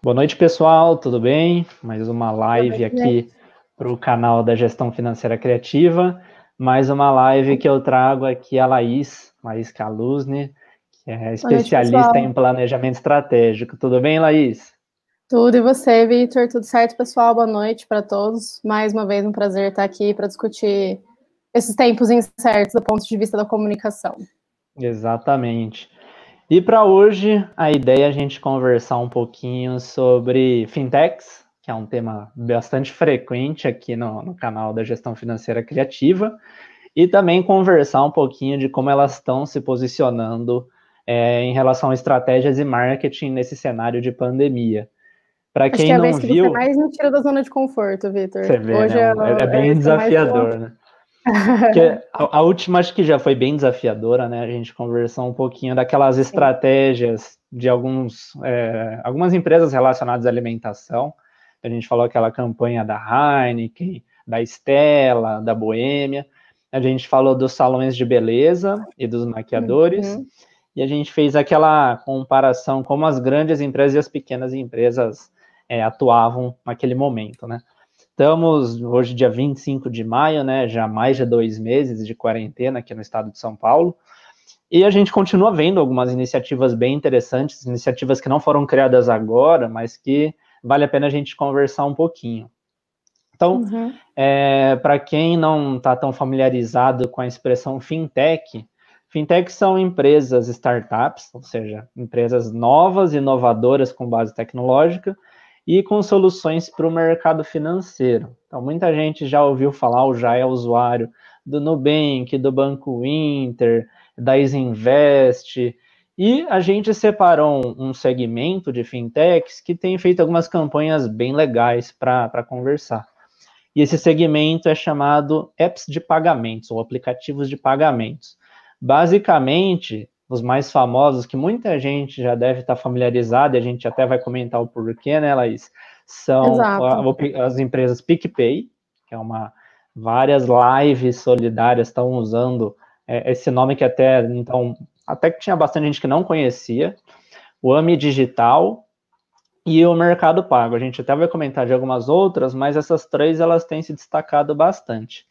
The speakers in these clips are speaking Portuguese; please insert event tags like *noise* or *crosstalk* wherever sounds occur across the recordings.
Boa noite, pessoal, tudo bem? Mais uma live aqui para o canal da Gestão Financeira Criativa. Mais uma live que eu trago aqui a Laís, Laís Caluzne, que é especialista noite, em planejamento estratégico. Tudo bem, Laís? Tudo, e você, Vitor? Tudo certo, pessoal? Boa noite para todos. Mais uma vez, um prazer estar aqui para discutir esses tempos incertos do ponto de vista da comunicação. Exatamente. E para hoje, a ideia é a gente conversar um pouquinho sobre fintechs, que é um tema bastante frequente aqui no, no canal da Gestão Financeira Criativa, e também conversar um pouquinho de como elas estão se posicionando é, em relação a estratégias e marketing nesse cenário de pandemia. Para quem que é a não vez que viu, você mais me tira da zona de conforto, Vitor. Você vê, Hoje né? é, é, bem desafiador, né? A, a, última acho que já foi bem desafiadora, né? A gente conversou um pouquinho daquelas estratégias de alguns, é, algumas empresas relacionadas à alimentação. A gente falou aquela campanha da Heineken, da Estela, da Boêmia. A gente falou dos salões de beleza e dos maquiadores. Uhum. E a gente fez aquela comparação como as grandes empresas e as pequenas empresas é, atuavam naquele momento, né? Estamos hoje, dia 25 de maio, né? Já mais de dois meses de quarentena aqui no estado de São Paulo. E a gente continua vendo algumas iniciativas bem interessantes, iniciativas que não foram criadas agora, mas que vale a pena a gente conversar um pouquinho. Então, uhum. é, para quem não está tão familiarizado com a expressão fintech, fintech são empresas startups, ou seja, empresas novas, inovadoras com base tecnológica, e com soluções para o mercado financeiro. Então, muita gente já ouviu falar, ou já é usuário do Nubank, do Banco Inter, da Isinvest, e a gente separou um segmento de fintechs que tem feito algumas campanhas bem legais para conversar. E esse segmento é chamado apps de pagamentos, ou aplicativos de pagamentos. Basicamente, os mais famosos, que muita gente já deve estar familiarizada, e a gente até vai comentar o porquê, né, Laís? São a, as empresas PicPay, que é uma. Várias lives solidárias estão usando é, esse nome que até então até que tinha bastante gente que não conhecia, o AMI Digital e o Mercado Pago. A gente até vai comentar de algumas outras, mas essas três elas têm se destacado bastante.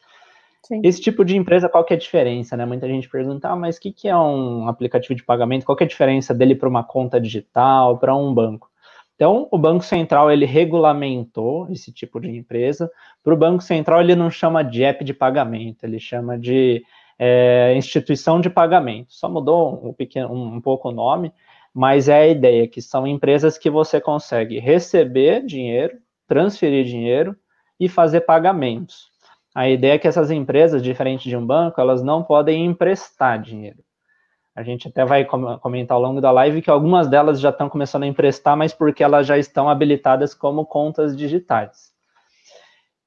Sim. Esse tipo de empresa, qual que é a diferença, né? Muita gente pergunta, ah, mas o que, que é um aplicativo de pagamento? Qual que é a diferença dele para uma conta digital, para um banco? Então, o Banco Central, ele regulamentou esse tipo de empresa. Para o Banco Central, ele não chama de app de pagamento, ele chama de é, instituição de pagamento. Só mudou um, pequeno, um pouco o nome, mas é a ideia que são empresas que você consegue receber dinheiro, transferir dinheiro e fazer pagamentos. A ideia é que essas empresas, diferente de um banco, elas não podem emprestar dinheiro. A gente até vai comentar ao longo da live que algumas delas já estão começando a emprestar, mas porque elas já estão habilitadas como contas digitais.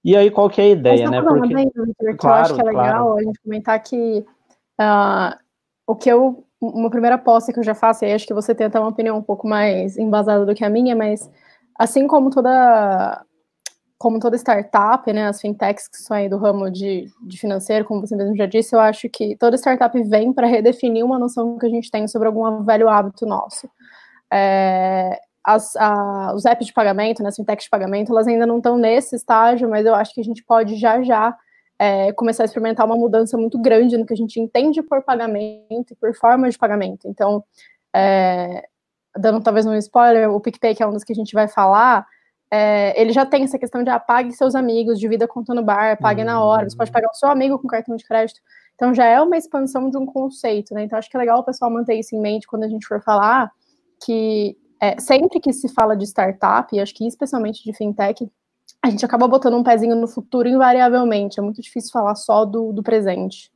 E aí, qual que é a ideia, né? Porque, porque claro, eu acho que é legal claro. a gente comentar que uh, o que eu. Uma primeira aposta que eu já faço, e acho que você tem até uma opinião um pouco mais embasada do que a minha, mas assim como toda como toda startup, né, as fintechs que são aí do ramo de, de financeiro, como você mesmo já disse, eu acho que toda startup vem para redefinir uma noção que a gente tem sobre algum velho hábito nosso. É, as, a, os apps de pagamento, né, as fintechs de pagamento, elas ainda não estão nesse estágio, mas eu acho que a gente pode já já é, começar a experimentar uma mudança muito grande no que a gente entende por pagamento e por forma de pagamento. Então, é, dando talvez um spoiler, o PicPay, que é um dos que a gente vai falar, é, ele já tem essa questão de apague seus amigos, divida conta no bar, pague uhum. na hora, você pode pagar o seu amigo com cartão de crédito. Então já é uma expansão de um conceito, né? Então acho que é legal o pessoal manter isso em mente quando a gente for falar que é, sempre que se fala de startup, e acho que especialmente de fintech, a gente acaba botando um pezinho no futuro invariavelmente. É muito difícil falar só do, do presente.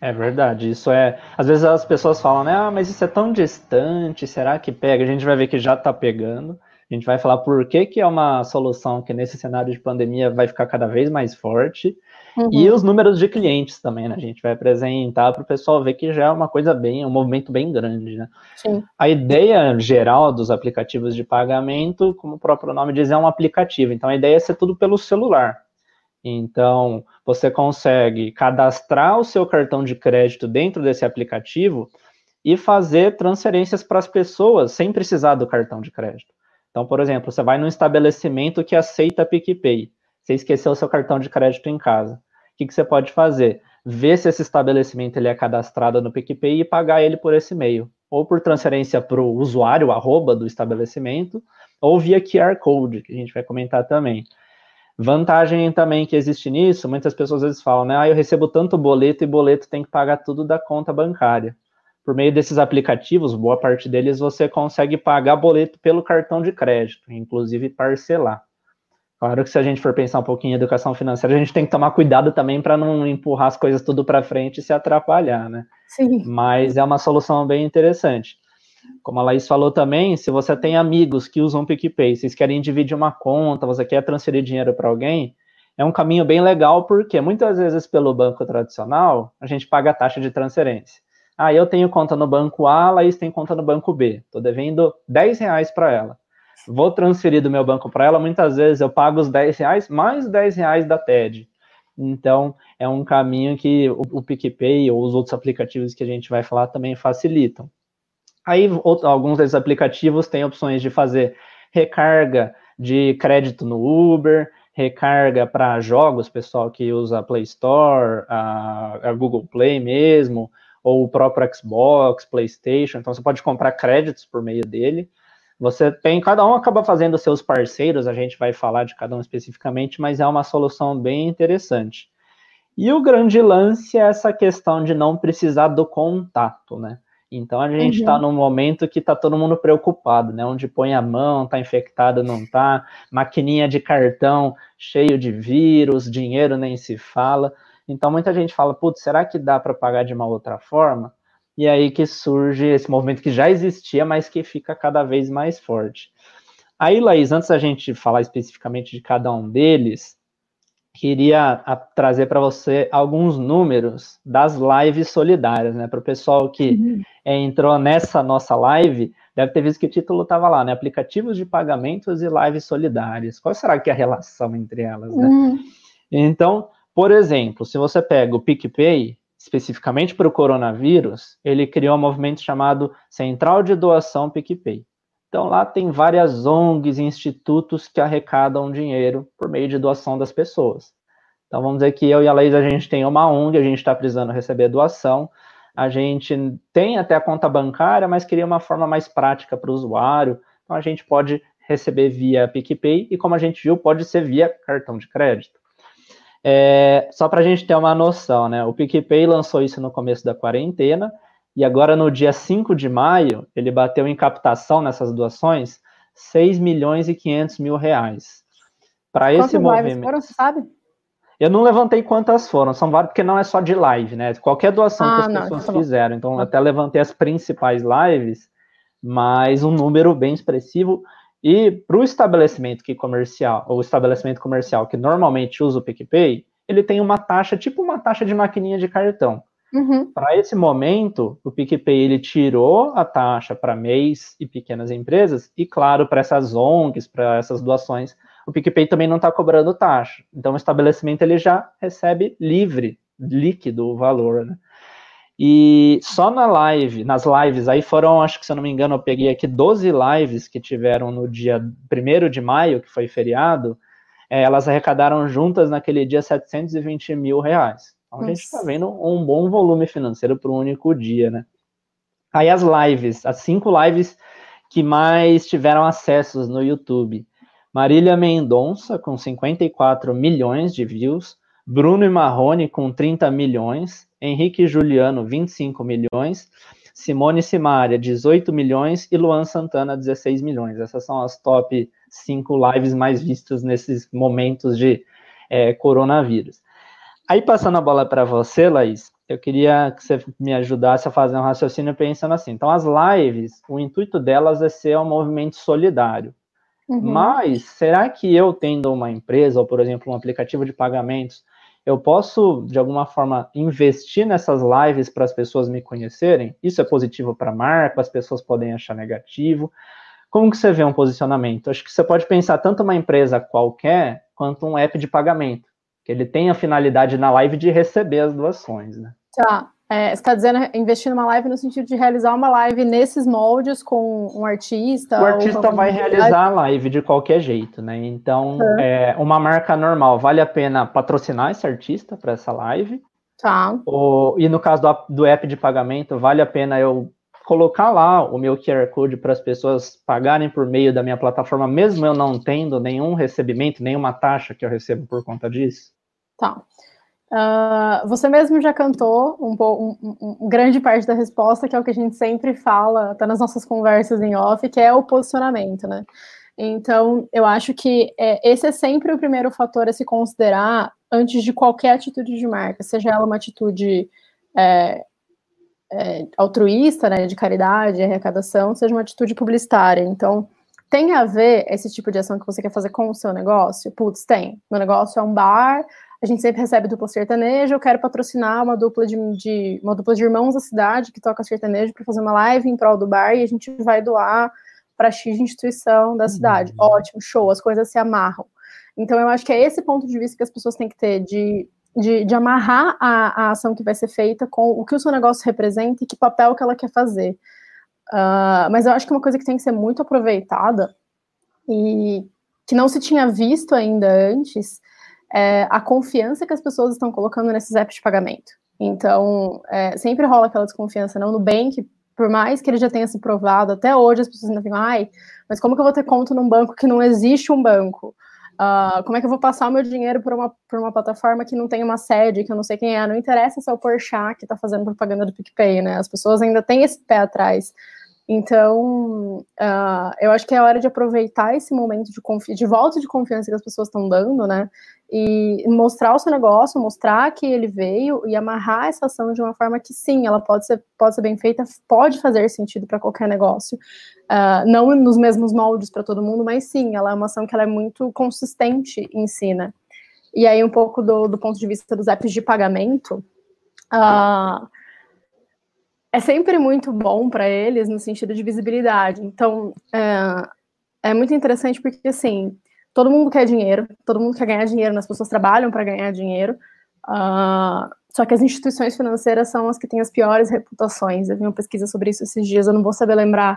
É verdade, isso é. Às vezes as pessoas falam, né? Ah, mas isso é tão distante, será que pega? A gente vai ver que já está pegando. A gente vai falar por que, que é uma solução que nesse cenário de pandemia vai ficar cada vez mais forte. Uhum. E os números de clientes também, né? A gente vai apresentar para o pessoal ver que já é uma coisa bem, um movimento bem grande, né? Sim. A ideia geral dos aplicativos de pagamento, como o próprio nome diz, é um aplicativo. Então a ideia é ser tudo pelo celular. Então, você consegue cadastrar o seu cartão de crédito dentro desse aplicativo e fazer transferências para as pessoas sem precisar do cartão de crédito. Então, por exemplo, você vai num estabelecimento que aceita PicPay. Você esqueceu o seu cartão de crédito em casa. O que, que você pode fazer? Ver se esse estabelecimento ele é cadastrado no PicPay e pagar ele por esse meio. Ou por transferência para o usuário, arroba do estabelecimento, ou via QR Code, que a gente vai comentar também. Vantagem também que existe nisso, muitas pessoas às vezes falam, né? Ah, eu recebo tanto boleto e boleto tem que pagar tudo da conta bancária. Por meio desses aplicativos, boa parte deles você consegue pagar boleto pelo cartão de crédito, inclusive parcelar. Claro que se a gente for pensar um pouquinho em educação financeira, a gente tem que tomar cuidado também para não empurrar as coisas tudo para frente e se atrapalhar, né? Sim. Mas é uma solução bem interessante. Como a Laís falou também, se você tem amigos que usam PicPay, vocês querem dividir uma conta, você quer transferir dinheiro para alguém, é um caminho bem legal, porque muitas vezes pelo banco tradicional, a gente paga a taxa de transferência. Ah, eu tenho conta no banco A, Laís tem conta no banco B. Estou devendo 10 reais para ela. Vou transferir do meu banco para ela, muitas vezes eu pago os 10 reais mais 10 reais da TED. Então, é um caminho que o, o PicPay ou os outros aplicativos que a gente vai falar também facilitam. Aí, alguns desses aplicativos têm opções de fazer recarga de crédito no Uber, recarga para jogos, pessoal que usa a Play Store, a, a, Google Play mesmo, ou o próprio Xbox, PlayStation. Então, você pode comprar créditos por meio dele. Você tem, cada um acaba fazendo seus parceiros, a gente vai falar de cada um especificamente, mas é uma solução bem interessante. E o grande lance é essa questão de não precisar do contato, né? Então a gente está uhum. num momento que está todo mundo preocupado, né? Onde põe a mão, está infectado, não está, maquininha de cartão cheio de vírus, dinheiro nem se fala. Então muita gente fala, putz, será que dá para pagar de uma outra forma? E aí que surge esse movimento que já existia, mas que fica cada vez mais forte. Aí, Laís, antes da gente falar especificamente de cada um deles, queria trazer para você alguns números das lives solidárias, né? Para o pessoal que uhum. é, entrou nessa nossa live, deve ter visto que o título estava lá, né? Aplicativos de pagamentos e lives solidárias. Qual será que é a relação entre elas, né? Uhum. Então, por exemplo, se você pega o PicPay, especificamente para o coronavírus, ele criou um movimento chamado Central de Doação PicPay. Então lá tem várias ONGs e institutos que arrecadam dinheiro por meio de doação das pessoas. Então vamos dizer que eu e a Laís, a gente tem uma ONG, a gente está precisando receber doação, a gente tem até a conta bancária, mas queria uma forma mais prática para o usuário, então a gente pode receber via PicPay e como a gente viu, pode ser via cartão de crédito. É, só para a gente ter uma noção, né? O PicPay lançou isso no começo da quarentena, e agora, no dia 5 de maio, ele bateu em captação nessas doações 6 milhões e 500 mil reais. Para esse movimento. Foram, sabe? Eu não levantei quantas foram, são várias, porque não é só de live, né? Qualquer doação ah, que as não, pessoas tá fizeram. Então, eu até levantei as principais lives, mas um número bem expressivo. E para o estabelecimento que comercial, ou estabelecimento comercial que normalmente usa o PicPay, ele tem uma taxa, tipo uma taxa de maquininha de cartão. Uhum. Para esse momento, o PicPay ele tirou a taxa para MEIs e pequenas empresas, e claro, para essas ONGs, para essas doações, o PicPay também não está cobrando taxa. Então, o estabelecimento ele já recebe livre, líquido o valor, né? E só na live, nas lives, aí foram, acho que se eu não me engano, eu peguei aqui 12 lives que tiveram no dia 1 de maio, que foi feriado, é, elas arrecadaram juntas naquele dia 720 mil reais. Então Nossa. a gente está vendo um bom volume financeiro para um único dia, né? Aí as lives, as cinco lives que mais tiveram acessos no YouTube. Marília Mendonça, com 54 milhões de views. Bruno e Marrone, com 30 milhões. Henrique Juliano, 25 milhões. Simone Simaria, 18 milhões. E Luan Santana, 16 milhões. Essas são as top 5 lives mais vistas nesses momentos de é, coronavírus. Aí, passando a bola para você, Laís, eu queria que você me ajudasse a fazer um raciocínio pensando assim. Então, as lives, o intuito delas é ser um movimento solidário. Uhum. Mas, será que eu, tendo uma empresa, ou, por exemplo, um aplicativo de pagamentos, eu posso, de alguma forma, investir nessas lives para as pessoas me conhecerem? Isso é positivo para a marca, as pessoas podem achar negativo. Como que você vê um posicionamento? Acho que você pode pensar tanto uma empresa qualquer, quanto um app de pagamento que ele tem a finalidade na live de receber as doações, né? Tá. É, você está dizendo investir numa live no sentido de realizar uma live nesses moldes com um artista? O artista vai realizar a live de qualquer jeito, né? Então, uhum. é, uma marca normal, vale a pena patrocinar esse artista para essa live? Tá. Ou, e no caso do, do app de pagamento, vale a pena eu colocar lá o meu QR Code para as pessoas pagarem por meio da minha plataforma, mesmo eu não tendo nenhum recebimento, nenhuma taxa que eu recebo por conta disso? Tá. Uh, você mesmo já cantou um, um, um, grande parte da resposta, que é o que a gente sempre fala, até nas nossas conversas em off, que é o posicionamento, né? Então, eu acho que é, esse é sempre o primeiro fator a se considerar antes de qualquer atitude de marca, seja ela uma atitude é, é, altruísta, né, de caridade, arrecadação, seja uma atitude publicitária. Então, tem a ver esse tipo de ação que você quer fazer com o seu negócio? Putz, tem. Meu negócio é um bar, a gente sempre recebe dupla sertaneja, eu quero patrocinar uma dupla de, de uma dupla de irmãos da cidade que toca sertanejo para fazer uma live em prol do bar e a gente vai doar para X instituição da cidade. Uhum. Ótimo, show, as coisas se amarram. Então eu acho que é esse ponto de vista que as pessoas têm que ter de, de, de amarrar a, a ação que vai ser feita com o que o seu negócio representa e que papel que ela quer fazer. Uh, mas eu acho que uma coisa que tem que ser muito aproveitada e que não se tinha visto ainda antes é, a confiança que as pessoas estão colocando nesses apps de pagamento. Então, é, sempre rola aquela desconfiança, não? No Bank, por mais que ele já tenha se provado, até hoje as pessoas ainda ficam, ai, mas como que eu vou ter conta num banco que não existe um banco? Uh, como é que eu vou passar o meu dinheiro por uma, por uma plataforma que não tem uma sede, que eu não sei quem é? Não interessa se é o Porchat que está fazendo propaganda do PicPay, né? As pessoas ainda têm esse pé atrás. Então, uh, eu acho que é hora de aproveitar esse momento de, de volta de confiança que as pessoas estão dando, né? E mostrar o seu negócio, mostrar que ele veio e amarrar essa ação de uma forma que sim, ela pode ser, pode ser bem feita, pode fazer sentido para qualquer negócio. Uh, não nos mesmos moldes para todo mundo, mas sim, ela é uma ação que ela é muito consistente em si, né? E aí, um pouco do, do ponto de vista dos apps de pagamento. Uh, é sempre muito bom para eles no sentido de visibilidade. Então, é, é, muito interessante porque, assim, todo mundo quer dinheiro, todo mundo quer ganhar dinheiro, né? as pessoas trabalham para ganhar dinheiro, uh, só que as instituições financeiras são as que têm as piores reputações. Eu vi uma pesquisa sobre isso esses dias, eu não vou saber lembrar,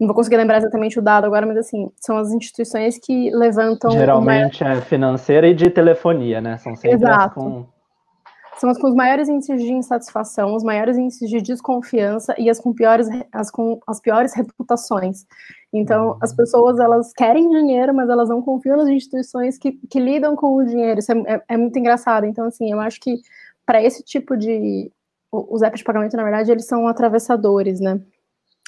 não vou conseguir lembrar exatamente o dado agora, mas, assim, são as instituições que levantam... Geralmente é financeira e de telefonia, né? São sempre Exato. com são as com os maiores índices de insatisfação, os maiores índices de desconfiança e as com piores, as com as piores reputações. Então, as pessoas, elas querem dinheiro, mas elas não confiam nas instituições que, que lidam com o dinheiro. Isso é, é, é muito engraçado. Então, assim, eu acho que para esse tipo de... Os apps de pagamento, na verdade, eles são atravessadores, né?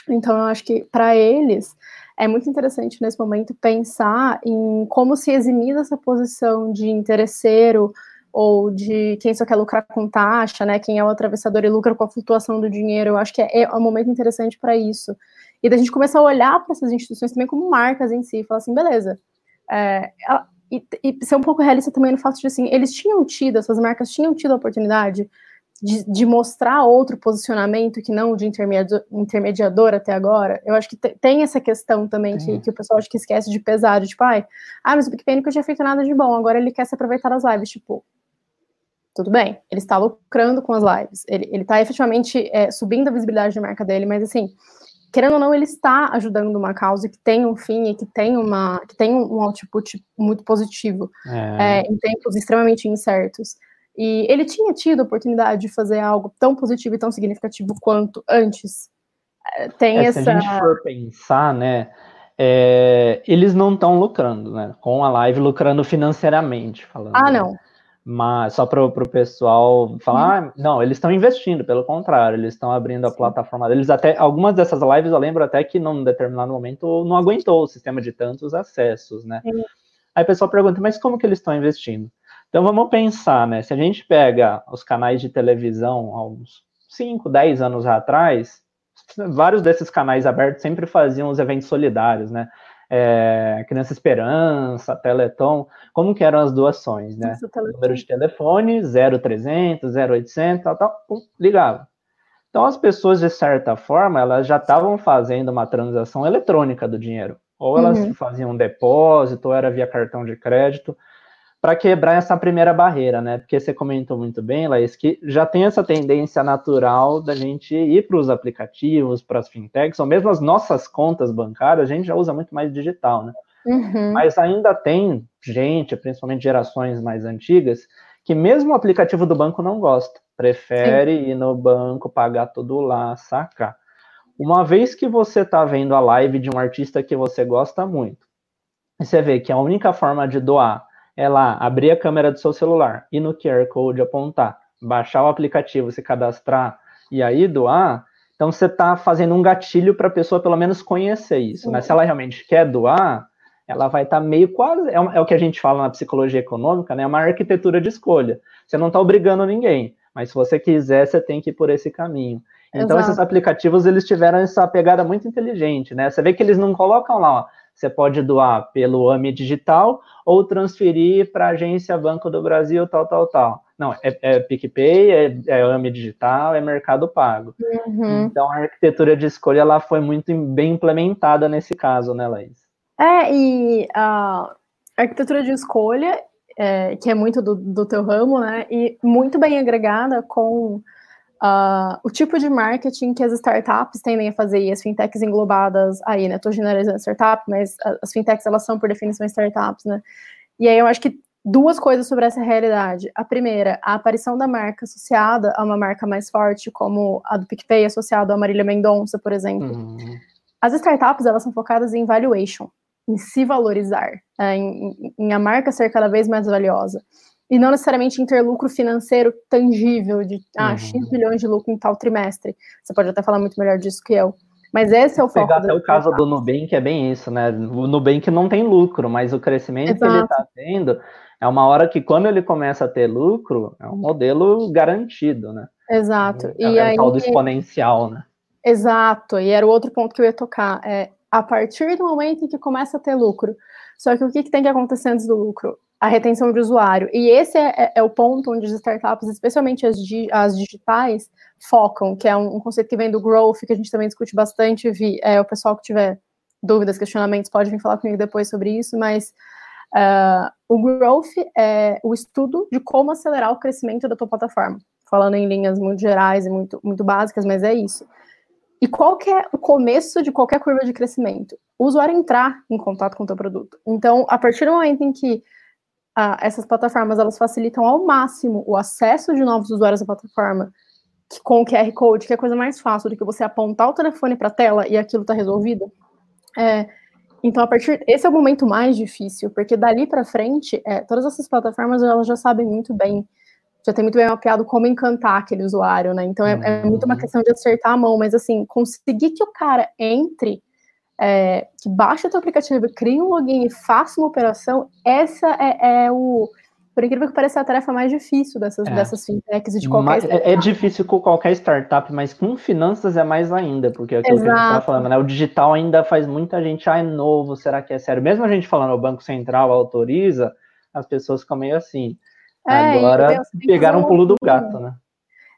Então, eu acho que para eles é muito interessante nesse momento pensar em como se eximir dessa posição de interesseiro, ou de quem só quer lucrar com taxa, né? Quem é o atravessador e lucra com a flutuação do dinheiro. Eu acho que é, é um momento interessante para isso. E da gente começar a olhar para essas instituições também como marcas em si, e falar assim, beleza. É, e, e, ser um pouco realista também no fato de assim, eles tinham tido, essas marcas tinham tido a oportunidade de, de mostrar outro posicionamento que não de intermediador, intermediador até agora. Eu acho que tem essa questão também que, que, o pessoal acho que esquece de pesar, de tipo, ai, ah, mas o PicPay nunca tinha feito nada de bom, agora ele quer se aproveitar das lives. Tipo, tudo bem, ele está lucrando com as lives, ele, ele está efetivamente é, subindo a visibilidade de marca dele, mas assim, querendo ou não, ele está ajudando uma causa que tem um fim e que tem, uma, que tem um output muito positivo é. É, em tempos extremamente incertos. E ele tinha tido a oportunidade de fazer algo tão positivo e tão significativo quanto antes. É, tem é, essa. Se a gente for pensar, né? É, eles não estão lucrando, né? Com a live lucrando financeiramente, falando. Ah, não. Mas só para o pessoal falar, ah, não, eles estão investindo, pelo contrário, eles estão abrindo a Sim. plataforma deles. Até algumas dessas lives eu lembro até que num determinado momento não aguentou o sistema de tantos acessos, né? Sim. Aí o pessoal pergunta, mas como que eles estão investindo? Então vamos pensar, né? Se a gente pega os canais de televisão há uns 5, 10 anos atrás, vários desses canais abertos sempre faziam os eventos solidários, né? É, Criança Esperança, Teleton, como que eram as doações, né? Número de telefone, 0300, 0800, tal, tal, ligava. Então, as pessoas, de certa forma, elas já estavam fazendo uma transação eletrônica do dinheiro. Ou elas uhum. faziam um depósito, ou era via cartão de crédito. Para quebrar essa primeira barreira, né? Porque você comentou muito bem, Laís, que já tem essa tendência natural da gente ir para os aplicativos, para as fintechs, ou mesmo as nossas contas bancárias, a gente já usa muito mais digital, né? Uhum. Mas ainda tem gente, principalmente gerações mais antigas, que mesmo o aplicativo do banco não gosta, prefere Sim. ir no banco, pagar tudo lá, sacar. Uma vez que você está vendo a live de um artista que você gosta muito, e você vê que a única forma de doar é lá abrir a câmera do seu celular e no QR Code apontar, baixar o aplicativo, se cadastrar e aí doar, então você está fazendo um gatilho para a pessoa pelo menos conhecer isso. Né? Se ela realmente quer doar, ela vai estar tá meio quase. É, é, o que a gente fala na psicologia econômica, né? É uma arquitetura de escolha. Você não está obrigando ninguém, mas se você quiser, você tem que ir por esse caminho. Então, Exato. esses aplicativos, eles tiveram essa pegada muito inteligente, né? Você vê que eles não colocam lá, ó, você pode doar pelo AMI Digital ou transferir para a agência Banco do Brasil, tal, tal, tal. Não, é, é PicPay, é, é AMI Digital, é Mercado Pago. Uhum. Então, a arquitetura de escolha ela foi muito bem implementada nesse caso, né, Laís? É, e a arquitetura de escolha, é, que é muito do, do teu ramo, né, e muito bem agregada com Uh, o tipo de marketing que as startups tendem a fazer e as fintechs englobadas aí, né? Estou generalizando startup, mas as fintechs elas são por definição startups, né? E aí eu acho que duas coisas sobre essa realidade. A primeira, a aparição da marca associada a uma marca mais forte, como a do PicPay associado a Marília Mendonça, por exemplo. Uhum. As startups elas são focadas em valuation, em se valorizar, é, em, em a marca ser cada vez mais valiosa e não necessariamente em ter lucro financeiro tangível de ah, uhum. X bilhões de lucro em tal trimestre. Você pode até falar muito melhor disso que eu. Mas esse é o foco. Pegar até o caso do Nubank é bem isso, né? O Nubank não tem lucro, mas o crescimento Exato. que ele está tendo é uma hora que quando ele começa a ter lucro, é um modelo garantido, né? Exato. É, e é aí, o tal do exponencial, né? Exato. E era o outro ponto que eu ia tocar. É, a partir do momento em que começa a ter lucro. Só que o que, que tem que acontecer antes do lucro? a retenção de usuário. E esse é, é, é, o ponto onde as startups, especialmente as, as digitais, focam, que é um, um, conceito que vem do growth, que a gente também discute bastante. Vi, é, o pessoal que tiver dúvidas, questionamentos, pode vir falar comigo depois sobre isso, mas uh, o growth é o estudo de como acelerar o crescimento da tua plataforma. Falando em linhas muito gerais e muito, muito básicas, mas é isso. E qual que é o começo de qualquer curva de crescimento? O usuário entrar em contato com o teu produto. Então, a partir do momento em que ah, essas plataformas elas facilitam ao máximo o acesso de novos usuários à plataforma que, com o QR Code, que é a coisa mais fácil do que você apontar o telefone para a tela e aquilo está resolvido. É, então, a partir esse é o momento mais difícil, porque dali para frente, é, todas essas plataformas elas já sabem muito bem, já tem muito bem mapeado como encantar aquele usuário, né? Então, é, é muito uma uhum. questão de acertar a mão, mas assim, conseguir que o cara entre é, que baixe o teu aplicativo, crie um login e faça uma operação, essa é, é o, por incrível que pareça, a tarefa mais difícil dessas, é. dessas fintechs e de qualquer mas, é, é, difícil com qualquer startup, mas com finanças é mais ainda, porque é aquilo Exato. que a gente tá falando, né? O digital ainda faz muita gente, ah, é novo, será que é sério? Mesmo a gente falando, o Banco Central autoriza, as pessoas ficam meio assim. É, Agora pegaram um pulo do gato, né?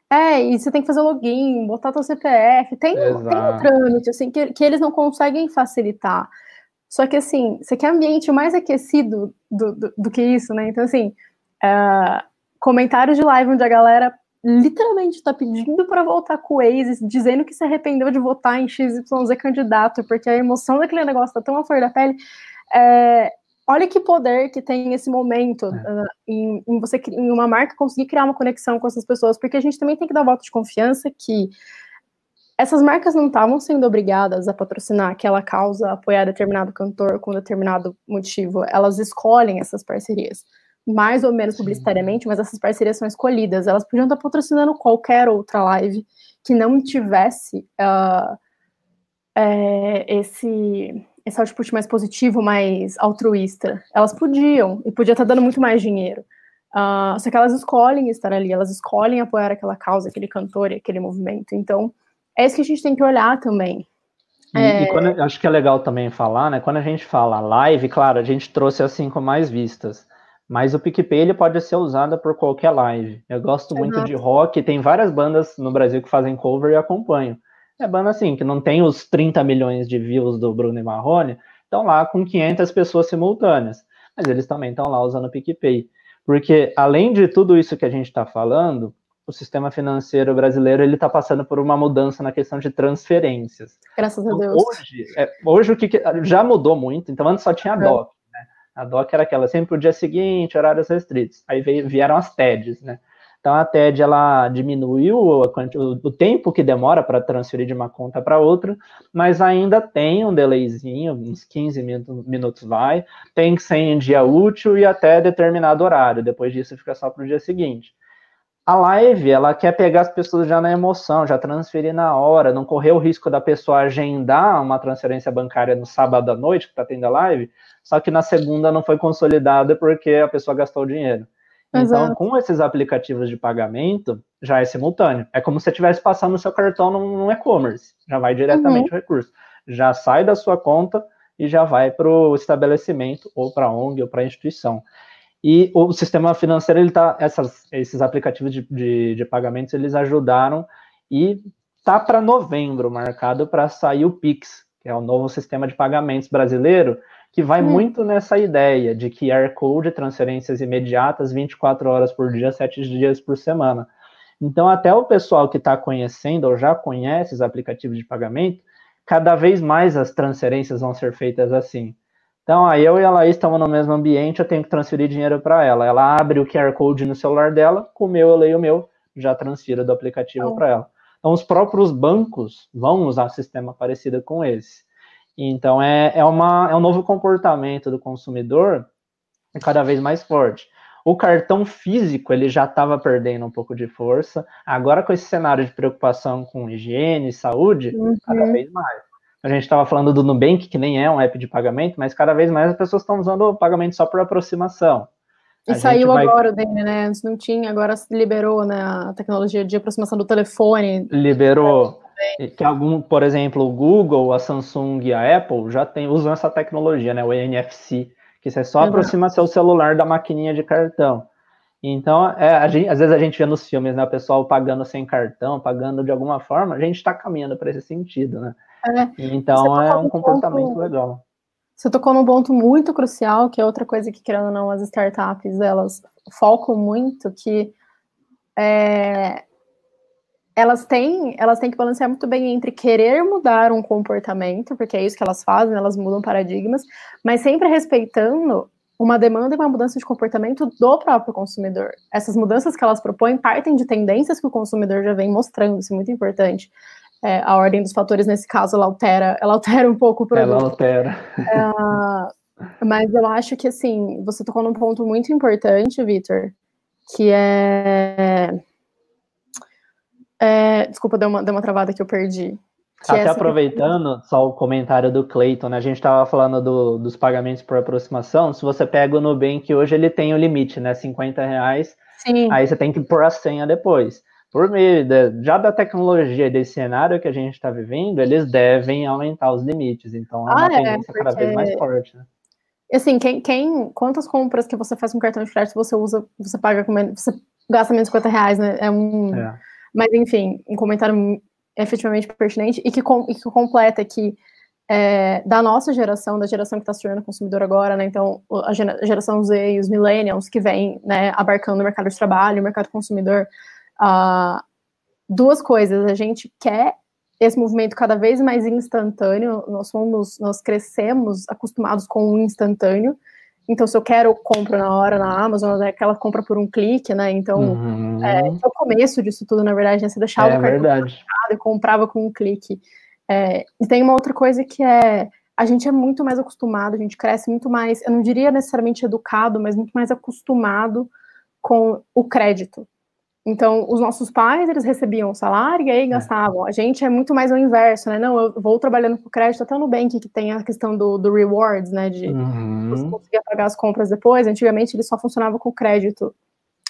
É, e você tem que fazer login, botar teu CPF, tem, tem um trâmite, assim, que, que eles não conseguem facilitar. Só que, assim, você quer ambiente mais aquecido do, do, do que isso, né? Então, assim, uh, comentários de live onde a galera literalmente está pedindo para voltar com o Waze, dizendo que se arrependeu de votar em XYZ candidato, porque a emoção daquele negócio tá tão à flor da pele. É, olha que poder que tem esse momento é. uh, em, em, você em uma marca conseguir criar uma conexão com essas pessoas, porque a gente também tem que dar voto de confiança que essas marcas não estavam sendo obrigadas a patrocinar aquela causa, apoiar determinado cantor com determinado motivo. Elas escolhem essas parcerias, mais ou menos publicitariamente, mas essas parcerias são escolhidas. Elas podiam estar patrocinando qualquer outra live que não tivesse uh, é, esse esse output mais positivo, mais altruísta. Elas podiam, e podia estar dando muito mais dinheiro. Uh, só que elas escolhem estar ali, elas escolhem apoiar aquela causa, aquele cantor e aquele movimento. Então, é isso que a gente tem que olhar também. E, é... e quando, acho que é legal também falar, né? Quando a gente fala live, claro, a gente trouxe as cinco mais vistas. Mas o PicPay ele pode ser usado por qualquer live. Eu gosto muito de rock, tem várias bandas no Brasil que fazem cover e acompanho. É banda assim, que não tem os 30 milhões de views do Bruno e Marrone, estão lá com 500 pessoas simultâneas. Mas eles também estão lá usando o PicPay. Porque, além de tudo isso que a gente está falando, o sistema financeiro brasileiro ele está passando por uma mudança na questão de transferências. Graças a então, Deus. Hoje, é, hoje o que, que, já mudou muito. Então antes só tinha a DOC, né? A DOC era aquela sempre o dia seguinte, horários restritos. Aí veio, vieram as TEDs, né? Então a TED ela diminuiu o, tempo que demora para transferir de uma conta para outra, mas ainda tem um delayzinho, uns 15 minutos, minutos vai, tem que ser em dia útil e até determinado horário. Depois disso fica só para o dia seguinte. A live, ela quer pegar as pessoas já na emoção, já transferir na hora, não correr o risco da pessoa agendar uma transferência bancária no sábado à noite, que está tendo a live, só que na segunda não foi consolidada porque a pessoa gastou o dinheiro. Exato. Então, com esses aplicativos de pagamento, já é simultâneo. É como se você estivesse passando o seu cartão num e-commerce, já vai diretamente uhum. o recurso. Já sai da sua conta e já vai para o estabelecimento, ou para a ONG, ou para a instituição. E o sistema financeiro, ele tá, essas, esses aplicativos de, de, de pagamentos, eles ajudaram e tá para novembro marcado para sair o Pix, que é o novo sistema de pagamentos brasileiro, que vai hum. muito nessa ideia de QR Code, transferências imediatas, 24 horas por dia, 7 dias por semana. Então, até o pessoal que está conhecendo ou já conhece os aplicativos de pagamento, cada vez mais as transferências vão ser feitas assim. Então, aí eu e a Laís estamos no mesmo ambiente, eu tenho que transferir dinheiro para ela. Ela abre o QR Code no celular dela, com o meu eu leio o meu, já transfiro do aplicativo para ela. Então, os próprios bancos vão usar um sistema parecido com esse. Então, é, é, uma, é um novo comportamento do consumidor cada vez mais forte. O cartão físico ele já estava perdendo um pouco de força. Agora, com esse cenário de preocupação com higiene, saúde, uhum. cada vez mais a gente estava falando do Nubank, que nem é um app de pagamento, mas cada vez mais as pessoas estão usando o pagamento só por aproximação. E a saiu vai... agora o dele, né? Antes não tinha, agora liberou né, a tecnologia de aproximação do telefone. Liberou. É, que algum, por exemplo, o Google, a Samsung e a Apple já tem, usam essa tecnologia, né? O NFC, que você só aproxima seu celular da maquininha de cartão. Então, é, gente, às vezes a gente vê nos filmes, né? O pessoal pagando sem cartão, pagando de alguma forma, a gente está caminhando para esse sentido, né? É. Então é um comportamento ponto, legal. Você tocou num ponto muito crucial, que é outra coisa que, querendo ou não, as startups, elas focam muito, que é, elas têm, elas têm que balancear muito bem entre querer mudar um comportamento, porque é isso que elas fazem, elas mudam paradigmas, mas sempre respeitando uma demanda e uma mudança de comportamento do próprio consumidor. Essas mudanças que elas propõem partem de tendências que o consumidor já vem mostrando, isso é muito importante é, a ordem dos fatores nesse caso ela altera, ela altera um pouco o produto. Ela altera. É, mas eu acho que assim, você tocou num ponto muito importante, Vitor, que é, é, desculpa, deu uma, deu uma travada que eu perdi. Que Até aproveitando só o comentário do Cleiton, né? A gente estava falando do, dos pagamentos por aproximação. Se você pega o Nubank hoje, ele tem o limite, né? 50 reais. Sim. Aí você tem que pôr a senha depois por meio de, já da tecnologia desse cenário que a gente está vivendo, eles devem aumentar os limites. Então é uma ah, é, tendência porque... cada vez mais forte, né? Assim, quem, quem, quantas compras que você faz com cartão de crédito você usa, você paga com menos, você gasta menos de 50 reais, né? É um. É. Mas enfim, um comentário efetivamente pertinente e que, com, e que completa que é, da nossa geração, da geração que está se tornando consumidor agora, né? Então, a geração Z e os millennials que vêm, né, abarcando o mercado de trabalho, o mercado consumidor, duas coisas, a gente quer esse movimento cada vez mais instantâneo, nós somos, nós crescemos acostumados com o instantâneo, então se eu quero, eu compro na hora na Amazon, é aquela compra por um clique, né, então uhum. é, é, o começo disso tudo, na verdade, né, você deixava é, o cartão e comprava com um clique, é, e tem uma outra coisa que é, a gente é muito mais acostumado, a gente cresce muito mais, eu não diria necessariamente educado, mas muito mais acostumado com o crédito, então, os nossos pais, eles recebiam o salário e aí é. gastavam. A gente é muito mais o inverso, né? Não, eu vou trabalhando com crédito até no Nubank, que tem a questão do, do rewards, né? De uhum. você conseguir pagar as compras depois. Antigamente, ele só funcionava com crédito.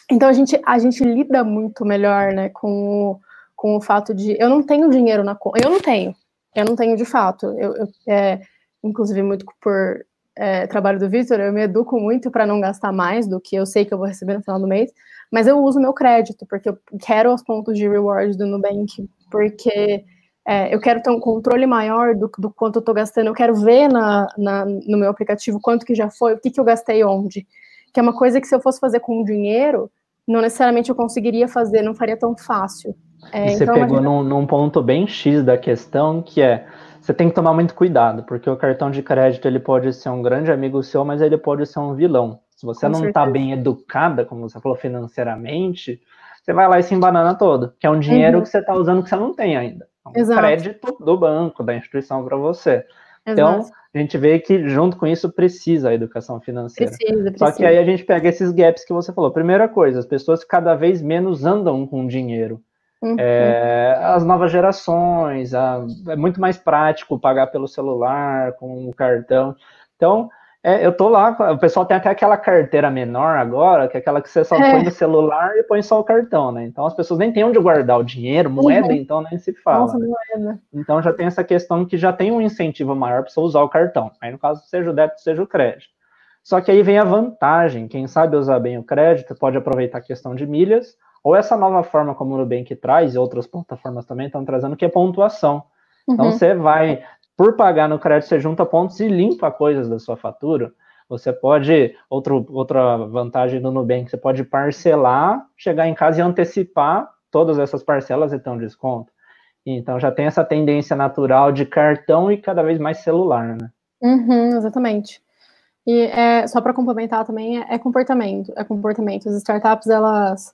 Então, a gente, a gente lida muito melhor, né? Com o, com o fato de... Eu não tenho dinheiro na conta. Eu não tenho. Eu não tenho, de fato. Eu, eu é, inclusive, muito por é, trabalho do Victor, eu me educo muito para não gastar mais do que eu sei que eu vou receber no final do mês, mas eu uso meu crédito, porque eu quero os pontos de reward do Nubank, porque é, eu quero ter um controle maior do, do quanto eu estou gastando, eu quero ver na, na, no meu aplicativo quanto que já foi, o que, que eu gastei onde. que é uma coisa que se eu fosse fazer com dinheiro, não necessariamente eu conseguiria fazer, não faria tão fácil. É, você então, pegou num, num, ponto bem X da questão, que é você tem que tomar muito cuidado, porque o cartão de crédito ele pode ser um grande amigo seu, mas ele pode ser um vilão. Se você com não está bem educada, como você falou, financeiramente, você vai lá e se embanana todo, que é um dinheiro uhum. que você está usando que você não tem ainda. É um crédito do banco, da instituição para você. Então, Exato. A gente vê que junto com isso precisa a educação financeira. Precisa, precisa. Só que aí a gente pega esses gaps que você falou. Primeira coisa, as pessoas cada vez menos andam com dinheiro. Uhum. É, as novas gerações, a, é muito mais prático pagar pelo celular, com o cartão. Então, é, eu tô lá, o pessoal tem até aquela carteira menor agora, que é aquela que você só é. põe no celular e põe só o cartão, né? Então as pessoas nem têm onde guardar o dinheiro, moeda, uhum. então nem se fala. Nossa, né? Então já tem essa questão que já tem um incentivo maior para você usar o cartão. Aí no caso, seja o débito, seja o crédito. Só que aí vem a vantagem, quem sabe usar bem o crédito pode aproveitar a questão de milhas, ou essa nova forma como o Nubank traz, e outras plataformas também estão trazendo, que é pontuação. Então uhum. você vai por pagar no crédito, você junta pontos e limpa coisas da sua fatura. Você pode, outro, outra vantagem do Nubank, você pode parcelar, chegar em casa e antecipar todas essas parcelas e ter um desconto. Então já tem essa tendência natural de cartão e cada vez mais celular, né? Uhum, exatamente. E é, só para complementar também, é, é, comportamento, é comportamento. As startups, elas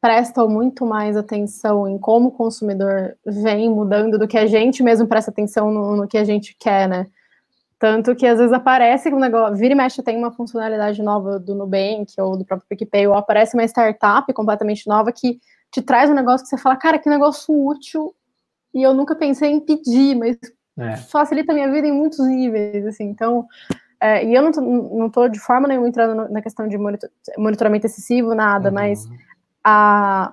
prestam muito mais atenção em como o consumidor vem mudando do que a gente mesmo presta atenção no, no que a gente quer, né? Tanto que às vezes aparece um negócio, vira e mexe tem uma funcionalidade nova do Nubank ou do próprio PicPay, ou aparece uma startup completamente nova que te traz um negócio que você fala, cara, que negócio útil, e eu nunca pensei em pedir, mas é. facilita a minha vida em muitos níveis, assim, então, é, e eu não tô, não tô de forma nenhuma entrando na questão de monitor, monitoramento excessivo, nada, uhum. mas a,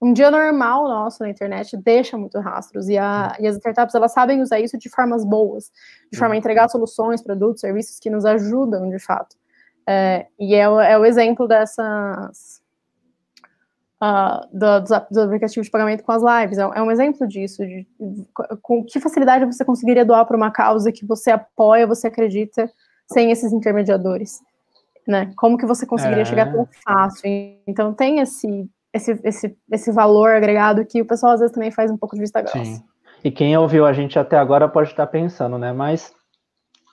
um dia normal nosso na internet deixa muito rastros e, a, e, as startups elas sabem usar isso de formas boas, de forma a entregar soluções, produtos, serviços que nos ajudam de fato. É, e é, é, o exemplo dessas uh, do, dos, dos, aplicativos de pagamento com as lives. É, é um exemplo disso, de, de, com que facilidade você conseguiria doar para uma causa que você apoia, você acredita, sem esses intermediadores né? Como que você conseguiria é. chegar tão fácil? Então tem esse, esse, esse, esse valor agregado que o pessoal às vezes também faz um pouco de vista grossa. Sim. E quem ouviu a gente até agora pode estar pensando, né? Mas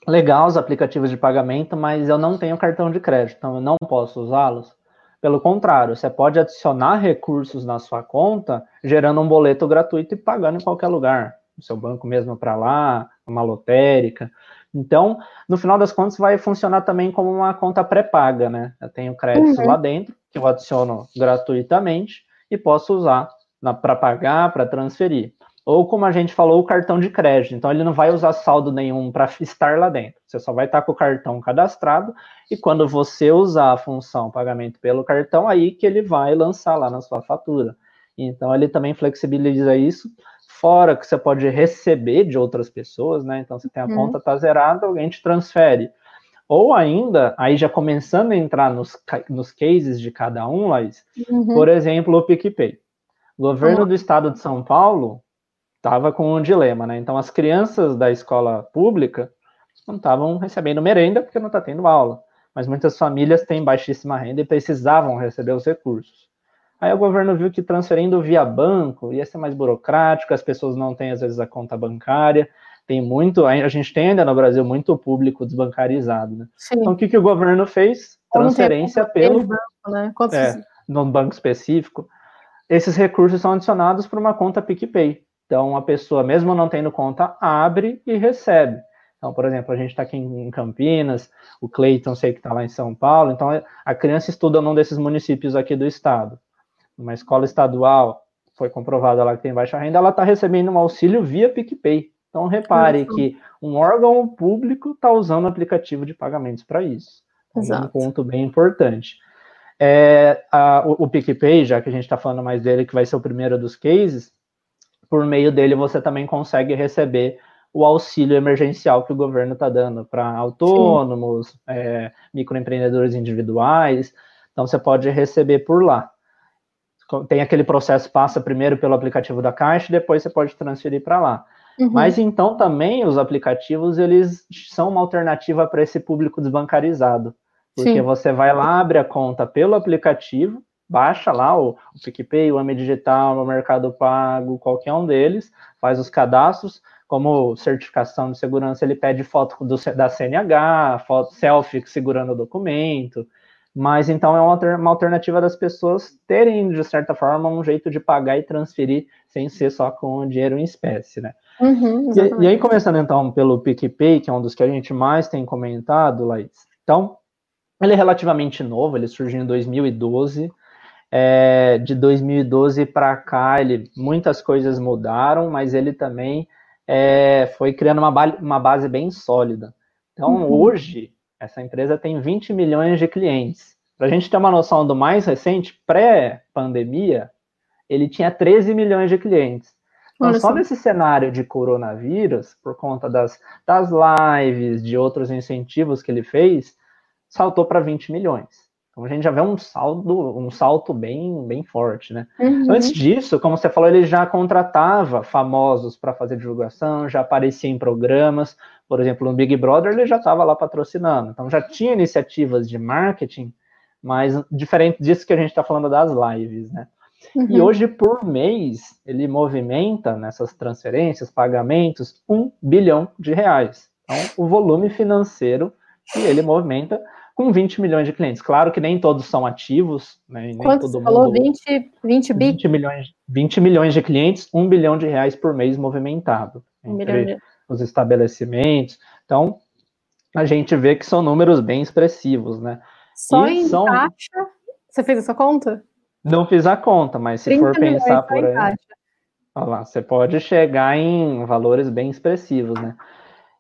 legal os aplicativos de pagamento, mas eu não tenho cartão de crédito, então eu não posso usá-los. Pelo contrário, você pode adicionar recursos na sua conta, gerando um boleto gratuito e pagando em qualquer lugar, no seu banco mesmo para lá, uma lotérica. Então, no final das contas, vai funcionar também como uma conta pré-paga, né? Eu tenho créditos uhum. lá dentro, que eu adiciono gratuitamente e posso usar para pagar, para transferir. Ou, como a gente falou, o cartão de crédito. Então, ele não vai usar saldo nenhum para *laughs* estar lá dentro. Você só vai estar com o cartão cadastrado e quando você usar a função pagamento pelo cartão, aí que ele vai lançar lá na sua fatura. Então, ele também flexibiliza isso fora que você pode receber de outras pessoas, né? Então você tem a uhum. conta tá zerada, alguém te transfere. Ou ainda, aí já começando a entrar nos, nos cases de cada um, Laís, uhum. por exemplo, o PicPay. O governo uhum. do estado de São Paulo estava com um dilema, né? Então as crianças da escola pública não estavam recebendo merenda porque não está tendo aula. Mas muitas famílias têm baixíssima renda e precisavam receber os recursos. Aí o governo viu que transferindo via banco ia ser mais burocrático, as pessoas não têm, às vezes, a conta bancária. Tem muito, a gente tem ainda no Brasil muito público desbancarizado, né? Então, o que, que o governo fez? Transferência pelo. Banco, né? é, no banco específico. Esses recursos são adicionados para uma conta PicPay. Então, a pessoa, mesmo não tendo conta, abre e recebe. Então, por exemplo, a gente está aqui em Campinas, o Cleiton sei que está lá em São Paulo, então a criança estuda num desses municípios aqui do estado uma escola estadual, foi comprovado lá que tem baixa renda, ela está recebendo um auxílio via PicPay. Então, repare que um órgão público está usando aplicativo de pagamentos para isso. Exato. É um ponto bem importante. É, a, o, o PicPay, já que a gente está falando mais dele, que vai ser o primeiro dos cases, por meio dele você também consegue receber o auxílio emergencial que o governo está dando para autônomos, é, microempreendedores individuais. Então, você pode receber por lá tem aquele processo, passa primeiro pelo aplicativo da Caixa, depois você pode transferir para lá. Uhum. Mas então também os aplicativos eles são uma alternativa para esse público desbancarizado. Porque Sim. você vai lá, abre a conta pelo aplicativo, baixa lá o, o PicPay, o AME Digital, o Mercado Pago, qualquer um deles, faz os cadastros, como certificação de segurança, ele pede foto do, da CNH, foto selfie segurando o documento, mas então é uma, alternativa das pessoas terem, de certa forma, um jeito de pagar e transferir sem ser só com dinheiro em espécie, né? Uhum, e, e, aí, começando então pelo PicPay, que é um dos que a gente mais tem comentado, Laís. Então, ele é relativamente novo, ele surgiu em 2012. É, de 2012 para cá, ele, muitas coisas mudaram, mas ele também é, foi criando uma, uma, base bem sólida. Então, uhum. hoje, essa empresa tem 20 milhões de clientes. Para a gente ter uma noção do mais recente, pré-pandemia, ele tinha 13 milhões de clientes. Então, só nesse cenário de coronavírus, por conta das, das lives, de outros incentivos que ele fez, saltou para 20 milhões. Então a gente já vê um saldo, um salto bem, bem forte, né? Uhum. Antes disso, como você falou, ele já contratava famosos para fazer divulgação, já aparecia em programas, por exemplo, no Big Brother ele já estava lá patrocinando. Então já tinha iniciativas de marketing, mas diferente disso que a gente está falando das lives, né? Uhum. E hoje, por mês, ele movimenta nessas transferências, pagamentos, um bilhão de reais. Então, o volume financeiro que ele movimenta com 20 milhões de clientes. Claro que nem todos são ativos, né? Nem Quanto todo falou? 20, 20 bi? 20 milhões, 20 milhões de clientes, um bilhão de reais por mês movimentado um entre de... os estabelecimentos. Então, a gente vê que são números bem expressivos, né? Só e em são... taxa, você fez essa conta? Não fiz a conta, mas se for pensar por aí, olha lá, você pode chegar em valores bem expressivos, né?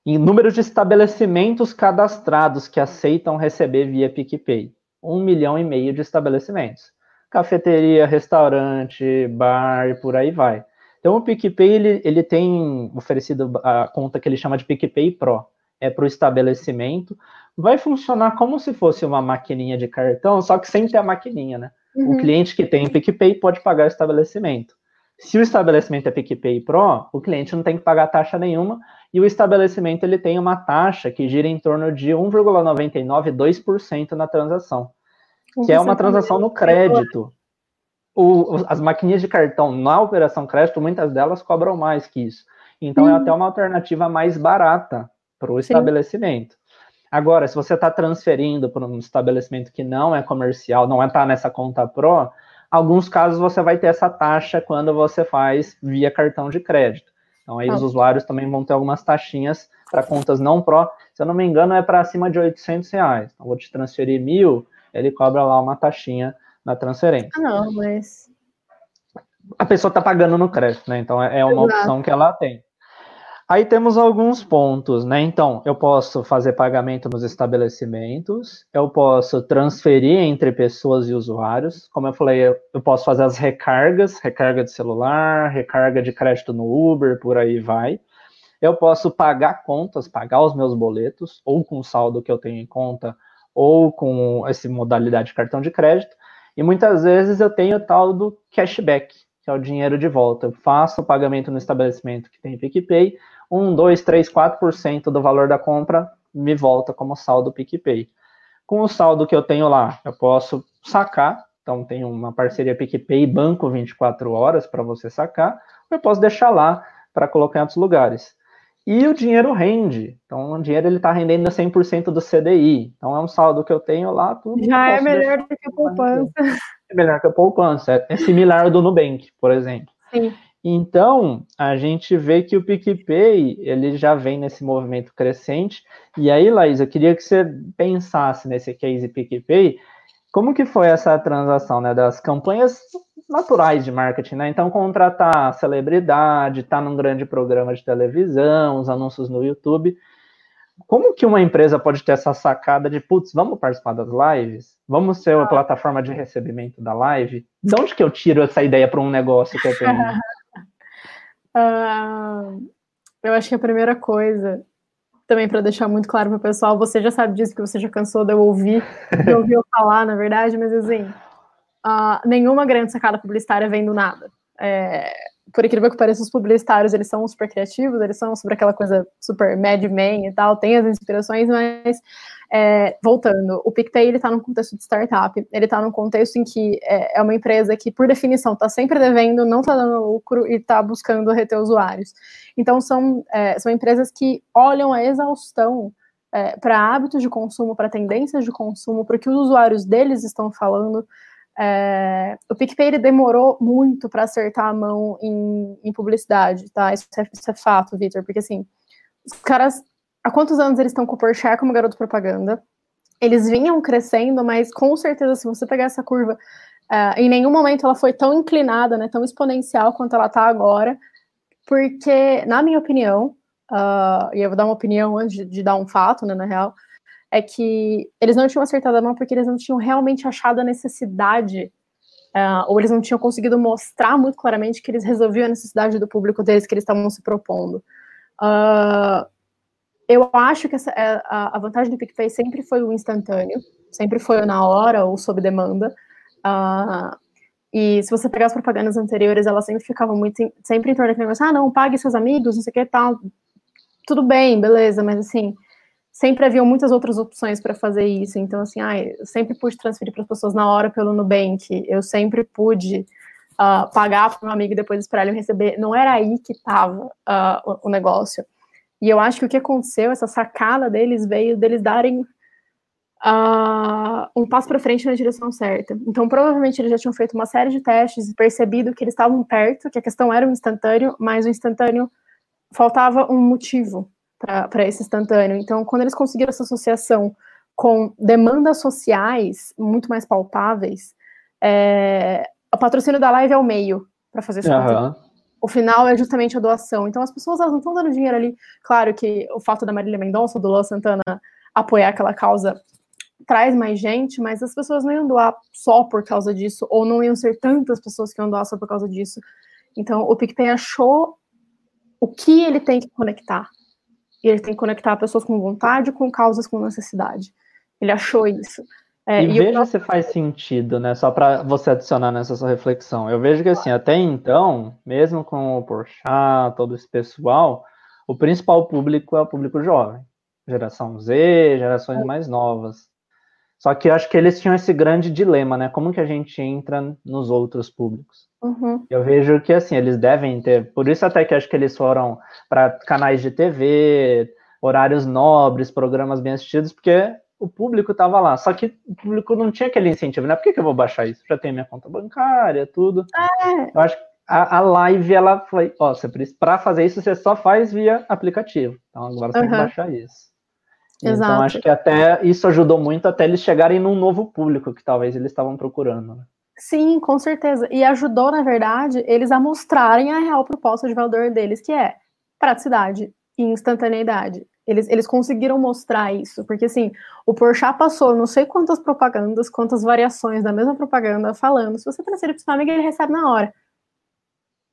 Em número de estabelecimentos cadastrados que aceitam receber via PicPay, um milhão e meio de estabelecimentos. Cafeteria, restaurante, bar e por aí vai. Então o PicPay ele, ele tem oferecido a conta que ele chama de PicPay Pro. É para o estabelecimento. Vai funcionar como se fosse uma maquininha de cartão, só que sem ter a maquininha, né? Uhum. O cliente que tem PicPay pode pagar o estabelecimento. Se o estabelecimento é PicPay Pro, o cliente não tem que pagar taxa nenhuma e o estabelecimento ele tem uma taxa que gira em torno de 1,99,2% na transação, que é uma transação no crédito. O, as maquininhas de cartão na operação crédito, muitas delas cobram mais que isso. Então é até uma alternativa mais barata para o estabelecimento. Agora, se você está transferindo para um estabelecimento que não é comercial, não está nessa conta Pro, alguns casos você vai ter essa taxa quando você faz via cartão de crédito. Então aí ah. os usuários também vão ter algumas taxinhas para contas não Pro. Se eu não me engano, é para acima de 800 reais. Então vou te transferir mil, ele cobra lá uma taxinha na transferência. Ah, não, mas a pessoa está pagando no crédito, né? Então é, é uma Exato. opção que ela tem. Aí temos alguns pontos, né? Então, eu posso fazer pagamento nos estabelecimentos, eu posso transferir entre pessoas e usuários, como eu falei, eu, posso fazer as recargas, recarga de celular, recarga de crédito no Uber, por aí vai. Eu posso pagar contas, pagar os meus boletos, ou com o saldo que eu tenho em conta, ou com essa modalidade de cartão de crédito. E muitas vezes eu tenho o tal do cashback, que é o dinheiro de volta. Eu faço o pagamento no estabelecimento que tem PicPay, 1, 2, 3, 4% do valor da compra me volta como saldo PicPay. Com o saldo que eu tenho lá, eu posso sacar, então tem uma parceria PicPay Banco 24 horas para você sacar, ou eu posso deixar lá para colocar em outros lugares. E o dinheiro rende, então o dinheiro ele está rendendo 100% do CDI, então é um saldo que eu tenho lá, tudo. Já é melhor do que a poupança. É melhor que a poupança, é similar do Nubank, por exemplo. Sim. Então, a gente vê que o PicPay, ele já vem nesse movimento crescente. E aí, Laís, eu queria que você pensasse nesse case PicPay, como que foi essa transação, né, das campanhas naturais de marketing, né? Então, contratar celebridade, estar tá num grande programa de televisão, os anúncios no YouTube. Como que uma empresa pode ter essa sacada de, putz, vamos participar das lives? Vamos ser a plataforma de recebimento da live? De onde que eu tiro essa ideia para um negócio que eu tenho? *laughs* Uh, eu acho que a primeira coisa, também para deixar muito claro para o pessoal, você já sabe disso, que você já cansou de eu ouvir, de ouvir eu falar, na verdade, mas assim, uh, nenhuma grande sacada publicitária vem do nada. É, por incrível que pareça, os publicitários, eles são super criativos, eles são sobre aquela coisa super Mad Men e tal, tem as inspirações, mas é, voltando, o PicPay, ele está num contexto de startup, ele está num contexto em que é, é uma empresa que, por definição, está sempre devendo, não está dando lucro e está buscando reter usuários. Então, são, é, são empresas que olham a exaustão é, para hábitos de consumo, para tendências de consumo, para o que os usuários deles estão falando, é, o PicPay ele demorou muito para acertar a mão em, em publicidade, tá? Isso é, isso é fato, Victor, porque assim, os caras, há quantos anos eles estão com o Porsche como garoto propaganda? Eles vinham crescendo, mas com certeza, se você pegar essa curva, uh, em nenhum momento ela foi tão inclinada, né, tão exponencial quanto ela está agora, porque, na minha opinião, uh, e eu vou dar uma opinião antes de, de dar um fato, né, na real, é que eles não tinham acertado a mão porque eles não tinham realmente achado a necessidade, uh, ou eles não tinham conseguido mostrar muito claramente que eles resolviam a necessidade do público deles que eles estavam se propondo. Uh, eu acho que essa, é, a, a, vantagem do PicPay sempre foi o instantâneo, sempre foi na hora ou sob demanda. Uh, e se você pegar as propagandas anteriores, elas sempre ficavam muito, em, sempre em torno daquele negócio, ah, não, pague seus amigos, não sei o que tal. Tudo bem, beleza, mas assim, sempre haviam muitas outras opções para fazer isso. Então, assim, ah, eu sempre pude transferir para as pessoas na hora pelo Nubank, eu sempre pude uh, pagar para um amigo e depois esperar ele receber. Não era aí que estava uh, o, o, negócio. E eu acho que o que aconteceu, essa sacada deles veio deles darem uh, um passo para frente na direção certa. Então, provavelmente eles já tinham feito uma série de testes e percebido que eles estavam perto, que a questão era o instantâneo, mas o instantâneo faltava um motivo para esse instantâneo. Então, quando eles conseguiram essa associação com demandas sociais muito mais palpáveis, é, o patrocínio da live é o meio para fazer isso. Uhum. O final é justamente a doação. Então, as pessoas elas não estão dando dinheiro ali. Claro que o fato da Marília Mendonça, do Lua Santana, apoiar aquela causa traz mais gente, mas as pessoas não iam doar só por causa disso, ou não iam ser tantas pessoas que iam doar só por causa disso. Então, o PicPay achou o que ele tem que conectar. E ele tem que conectar pessoas com vontade com causas com necessidade. Ele achou isso. É, e, e veja eu... se faz sentido, né? Só para você adicionar nessa sua reflexão. Eu vejo que, assim, até então, mesmo com o Porchat, todo esse pessoal, o principal público é o público jovem. Geração Z, gerações é. mais novas. Só que eu acho que eles tinham esse grande dilema, né? Como que a gente entra nos outros públicos? Uhum. Eu vejo que assim, eles devem ter, por isso até que acho que eles foram para canais de TV, horários nobres, programas bem assistidos, porque o público estava lá. Só que o público não tinha aquele incentivo, né? Por que, que eu vou baixar isso? Já tenho minha conta bancária, tudo. É. Eu acho que a, a live, ela foi, ó, para fazer isso, você só faz via aplicativo. Então agora você uhum. tem que baixar isso. Então, Exato. Então acho que até isso ajudou muito até eles chegarem num novo público que talvez eles estavam procurando. Né? Sim, com certeza. E ajudou, na verdade, eles a mostrarem a real proposta de valor deles, que é praticidade e instantaneidade. Eles, eles conseguiram mostrar isso, porque assim, o Porchat passou não sei quantas propagandas, quantas variações da mesma propaganda, falando, se você transferir para o seu amigo, ele recebe na hora.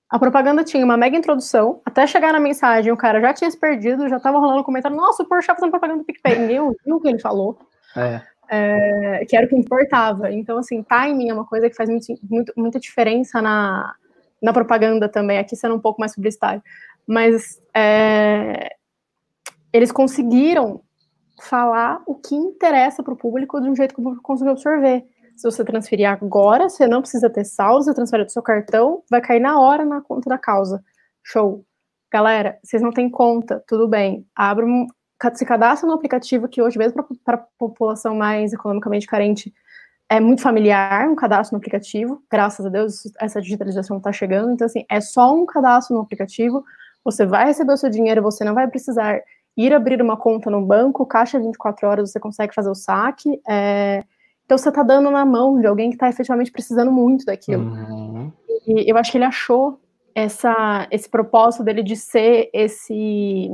A propaganda tinha uma mega introdução, até chegar na mensagem, o cara já tinha se perdido, já tava rolando um comentário, nossa, o Porchat fazendo propaganda do PicPay, ninguém ouviu o que ele falou. É é, que era o que importava. Então, assim, timing é uma coisa que faz muito, muito, muita diferença na, na propaganda também, aqui sendo um pouco mais publicitário. Mas é, eles conseguiram falar o que interessa para o público de um jeito que o público conseguiu absorver. Se você transferir agora, você não precisa ter saldo, você transfere do seu cartão, vai cair na hora na conta da causa. Show. Galera, vocês não têm conta, tudo bem. Abre um, se cadastra no aplicativo que hoje, mesmo para a população mais economicamente carente, é muito familiar, um cadastro no aplicativo. Graças a Deus, essa digitalização está chegando. Então, assim, é só um cadastro no aplicativo. Você vai receber o seu dinheiro, você não vai precisar ir abrir uma conta no banco, caixa 24 horas, você consegue fazer o saque. É... Então, você está dando na mão de alguém que está efetivamente precisando muito daquilo. Uhum. E eu acho que ele achou essa, esse propósito dele de ser esse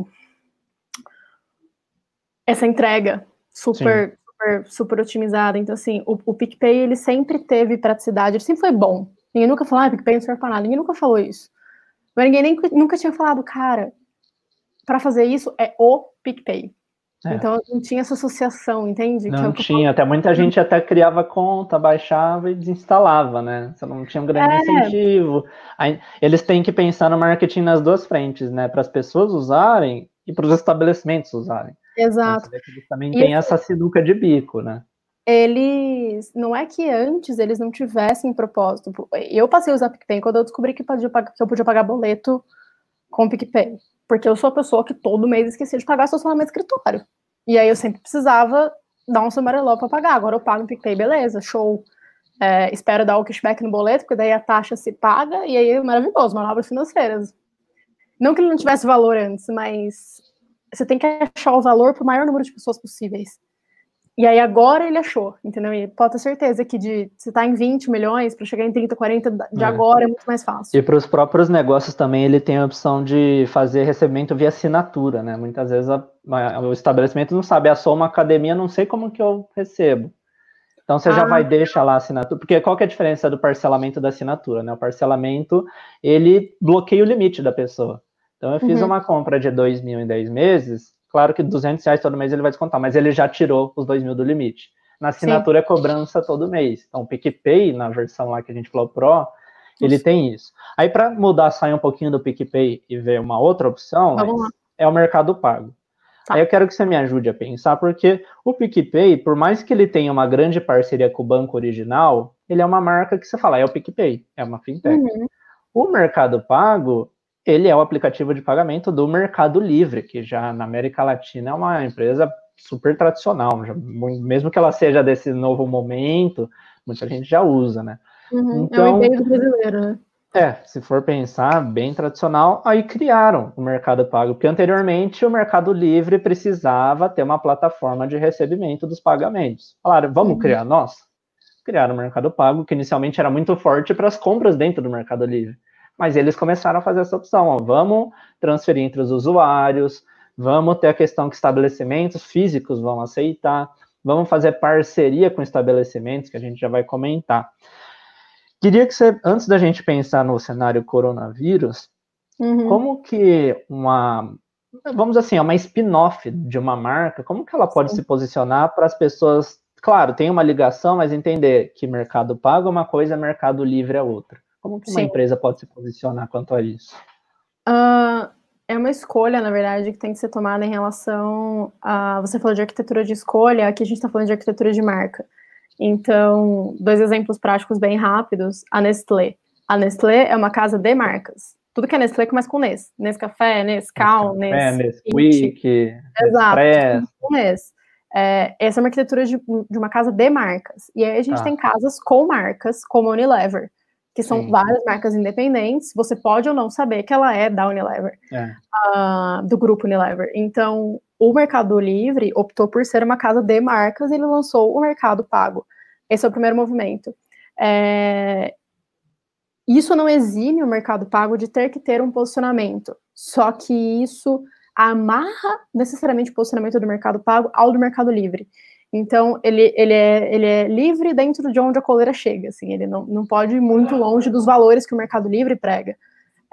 essa entrega super, super, super otimizada. Então, assim, o, o PicPay, ele sempre teve praticidade, ele sempre foi bom. Ninguém nunca falou, ah, PicPay não serve pra nada. Ninguém nunca falou isso. Mas ninguém nem, nunca tinha falado, cara, para fazer isso é o PicPay. É. Então não tinha essa associação, entende? Não é tinha, até muita gente até criava conta, baixava e desinstalava, né? Você não tinha um grande é. incentivo. Aí, eles têm que pensar no marketing nas duas frentes, né? Para as pessoas usarem e para os estabelecimentos usarem. Exato. Então, eles também tem essa sinuca de bico, né? Eles. Não é que antes eles não tivessem propósito. Eu passei a usar PicPay quando eu descobri que, podia, que eu podia pagar boleto com PicPay. Porque eu sou a pessoa que todo mês esquecia de pagar estacionamento escritório. E aí eu sempre precisava dar um sumareló para pagar. Agora eu pago no PicPay, beleza, show. É, espero dar o cashback no boleto, porque daí a taxa se paga, e aí é maravilhoso, manobras financeiras. Não que ele não tivesse valor antes, mas você tem que achar o valor para o maior número de pessoas possíveis. E aí agora ele achou, entendeu? E pode ter certeza que de se está em 20 milhões para chegar em 30, 40 de é. agora é muito mais fácil. E para os próprios negócios também ele tem a opção de fazer recebimento via assinatura, né? Muitas vezes a, a, o estabelecimento não sabe, é só uma academia, não sei como que eu recebo. Então você ah. já vai deixar lá a assinatura, porque qual que é a diferença do parcelamento da assinatura, né? O parcelamento, ele bloqueia o limite da pessoa. Então eu fiz uhum. uma compra de 2 mil em 10 meses, Claro que 200 reais todo mês ele vai descontar, mas ele já tirou os 2 mil do limite. Na assinatura Sim. é cobrança todo mês. Então, o PicPay, na versão lá que a gente falou Pro, ele tem isso. Aí, para mudar, sair um pouquinho do PicPay e ver uma outra opção, é o Mercado Pago. Tá. Aí eu quero que você me ajude a pensar, porque o PicPay, por mais que ele tenha uma grande parceria com o banco original, ele é uma marca que você fala, é o PicPay, é uma fintech. Uhum. O Mercado Pago, ele é o aplicativo de pagamento do Mercado Livre, que já na América Latina é uma empresa super tradicional, já, mesmo que ela seja desse novo momento, muita gente já usa, né? Uhum, então, é o então, brasileiro, né? É, se for pensar, bem tradicional, aí criaram o Mercado Pago, porque anteriormente o Mercado Livre precisava ter uma plataforma de recebimento dos pagamentos. Falaram, vamos uhum. criar nós? Criaram o Mercado Pago, que inicialmente era muito forte para as compras dentro do Mercado Livre mas eles começaram a fazer essa opção, ó, vamos transferir entre os usuários, vamos ter a questão que estabelecimentos físicos vão aceitar, vamos fazer parceria com estabelecimentos, que a gente já vai comentar. Queria que você, antes da gente pensar no cenário coronavírus, uhum. como que uma, vamos assim, uma spin-off de uma marca, como que ela pode Sim. se posicionar para as pessoas, claro, tem uma ligação, mas entender que mercado pago é uma coisa, mercado livre é outra. Como que uma Sim. empresa pode se posicionar quanto a isso? Uh, é uma escolha, na verdade, que tem que ser tomada em relação a. Você falou de arquitetura de escolha, aqui a gente está falando de arquitetura de marca. Então, dois exemplos práticos bem rápidos. A Nestlé. A Nestlé é uma casa de marcas. Tudo que é Nestlé começa com Nes. Nescafé, Nescau, Nes. Nesquik, Exato. Com Nes. É, essa é uma arquitetura de, de, uma casa de marcas. E aí a gente ah. tem casas com marcas, como a Unilever que são Sim. várias marcas independentes, você pode ou não saber que ela é da Unilever, é. uh, do grupo Unilever. Então, o Mercado Livre optou por ser uma casa de marcas e ele lançou o Mercado Pago. Esse é o primeiro movimento. É... Isso não exime o Mercado Pago de ter que ter um posicionamento, só que isso amarra necessariamente o posicionamento do Mercado Pago ao do Mercado Livre. Então, ele, ele, é, ele é livre dentro de onde a coleira chega, assim, ele não, não pode ir muito longe dos valores que o Mercado Livre prega.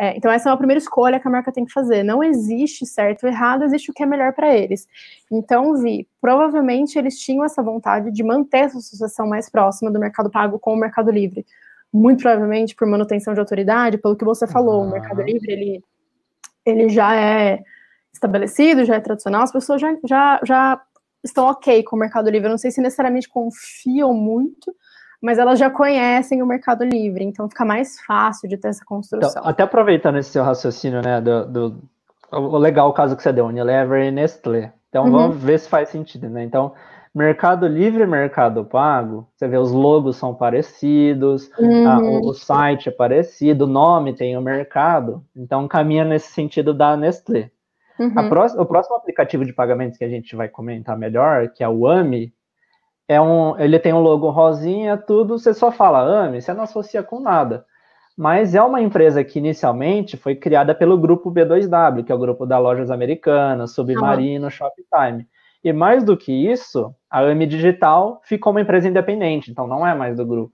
É, então, essa é uma primeira escolha que a marca tem que fazer. Não existe certo ou errado, existe o que é melhor para eles. Então, Vi, provavelmente eles tinham essa vontade de manter essa associação mais próxima do Mercado Pago com o Mercado Livre. Muito provavelmente por manutenção de autoridade, pelo que você falou, o Mercado Livre, ele, ele já é estabelecido, já é tradicional, as pessoas já, já, já estão ok com o Mercado Livre. Eu não sei se necessariamente confiam muito, mas elas já conhecem o Mercado Livre, então fica mais fácil de ter essa construção. Então, até aproveitando esse seu raciocínio, né, do, do o legal o caso que você deu, Unilever e Nestlé. Então uhum. vamos ver se faz sentido, né? Então, Mercado Livre e Mercado Pago, você vê os logos são parecidos, uhum. a, o, o, site é parecido, o nome tem o mercado, então caminha nesse sentido da Nestlé. Uhum. Próxima, o próximo aplicativo de pagamentos que a gente vai comentar melhor, que é o AMI, é um, ele tem um logo rosinha, tudo, você só fala AMI, você não associa com nada. Mas é uma empresa que inicialmente foi criada pelo grupo B2W, que é o grupo da Lojas Americanas, Submarino, uhum. Shoptime. E mais do que isso, a AMI Digital ficou uma empresa independente, então não é mais do grupo.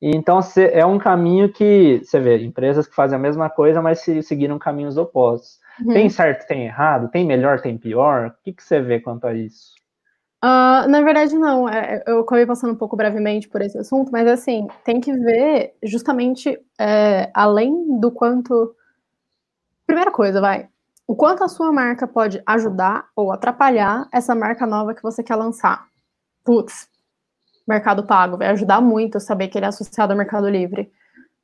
Então é um caminho que você vê empresas que fazem a mesma coisa, mas se seguiram caminhos opostos. Uhum. Tem certo, tem errado, tem melhor, tem pior. O que, que você vê quanto a isso? Uh, na verdade, não. É, eu acabei passando um pouco brevemente por esse assunto, mas assim, tem que ver justamente é, além do quanto. Primeira coisa, vai. O quanto a sua marca pode ajudar ou atrapalhar essa marca nova que você quer lançar. Putz, Mercado Pago vai ajudar muito eu saber que ele é associado ao Mercado Livre.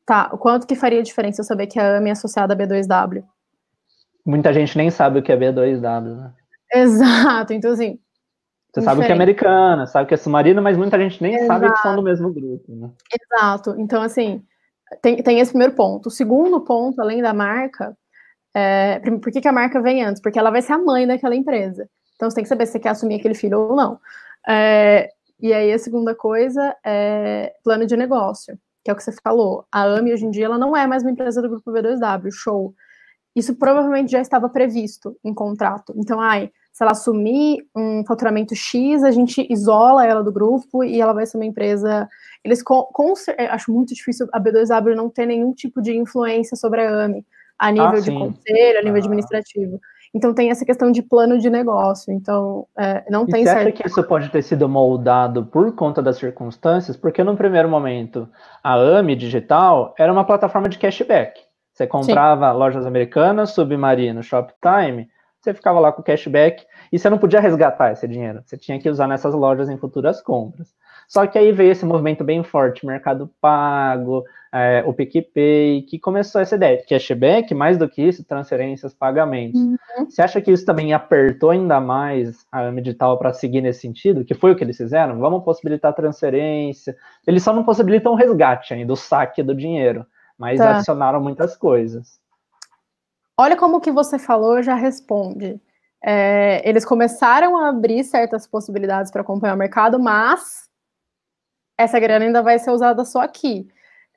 Tá, o quanto que faria diferença eu saber que a AMI é associada a B2W? Muita gente nem sabe o que é B2W, né? Exato, então assim, você sabe que é americana, sabe que é submarino, mas muita gente nem Exato. sabe que são do mesmo grupo. Né? Exato. Então, assim, tem, tem esse primeiro ponto. O segundo ponto, além da marca, é, por que, que a marca vem antes? Porque ela vai ser a mãe daquela empresa. Então, você tem que saber se você quer assumir aquele filho ou não. É, e aí, a segunda coisa é plano de negócio, que é o que você falou. A AMI, hoje em dia, ela não é mais uma empresa do grupo B2W, show. Isso provavelmente já estava previsto em contrato. Então, ai, se ela assumir um faturamento X, a gente isola ela do grupo e ela vai ser uma empresa. Eles com, com acho muito difícil a B2W não ter nenhum tipo de influência sobre a AMI a nível ah, de conselho, a nível ah. administrativo. Então tem essa questão de plano de negócio. Então é, não e tem certo. Acha que isso pode ter sido moldado por conta das circunstâncias? Porque no primeiro momento a AMI digital era uma plataforma de cashback. Você comprava Sim. lojas americanas, Submarino, Shoptime você ficava lá com cashback e você não podia resgatar esse dinheiro. Você tinha que usar nessas lojas em futuras compras. Só que aí veio esse movimento bem forte, Mercado Pago, é, o PicPay, que começou essa ideia. Cashback, mais do que isso, transferências, pagamentos. Uhum. Você acha que isso também apertou ainda mais a Digital para seguir nesse sentido? Que foi o que eles fizeram? Vamos possibilitar transferência. Eles só não possibilitam o resgate ainda, o saque do dinheiro, mas tá. adicionaram muitas coisas. Olha como que você falou já responde. É, eles começaram a abrir certas possibilidades para acompanhar o mercado, mas essa grana ainda vai ser usada só aqui.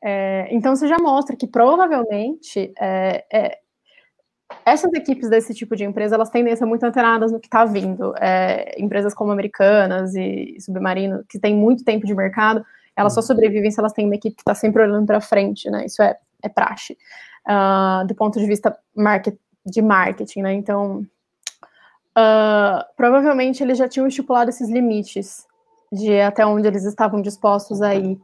É, então, você já mostra que provavelmente é, é essas equipes desse tipo de empresa, elas tendem a ser muito antenadas no que está vindo. É, empresas como Americanas e Submarino, que têm muito tempo de mercado, elas só uhum. sobrevivem se elas têm uma equipe que está sempre olhando para frente, né? Isso é, é praxe uh, do ponto de vista market, de marketing, né? Então, uh, provavelmente eles já tinham estipulado esses limites de até onde eles estavam dispostos a ir.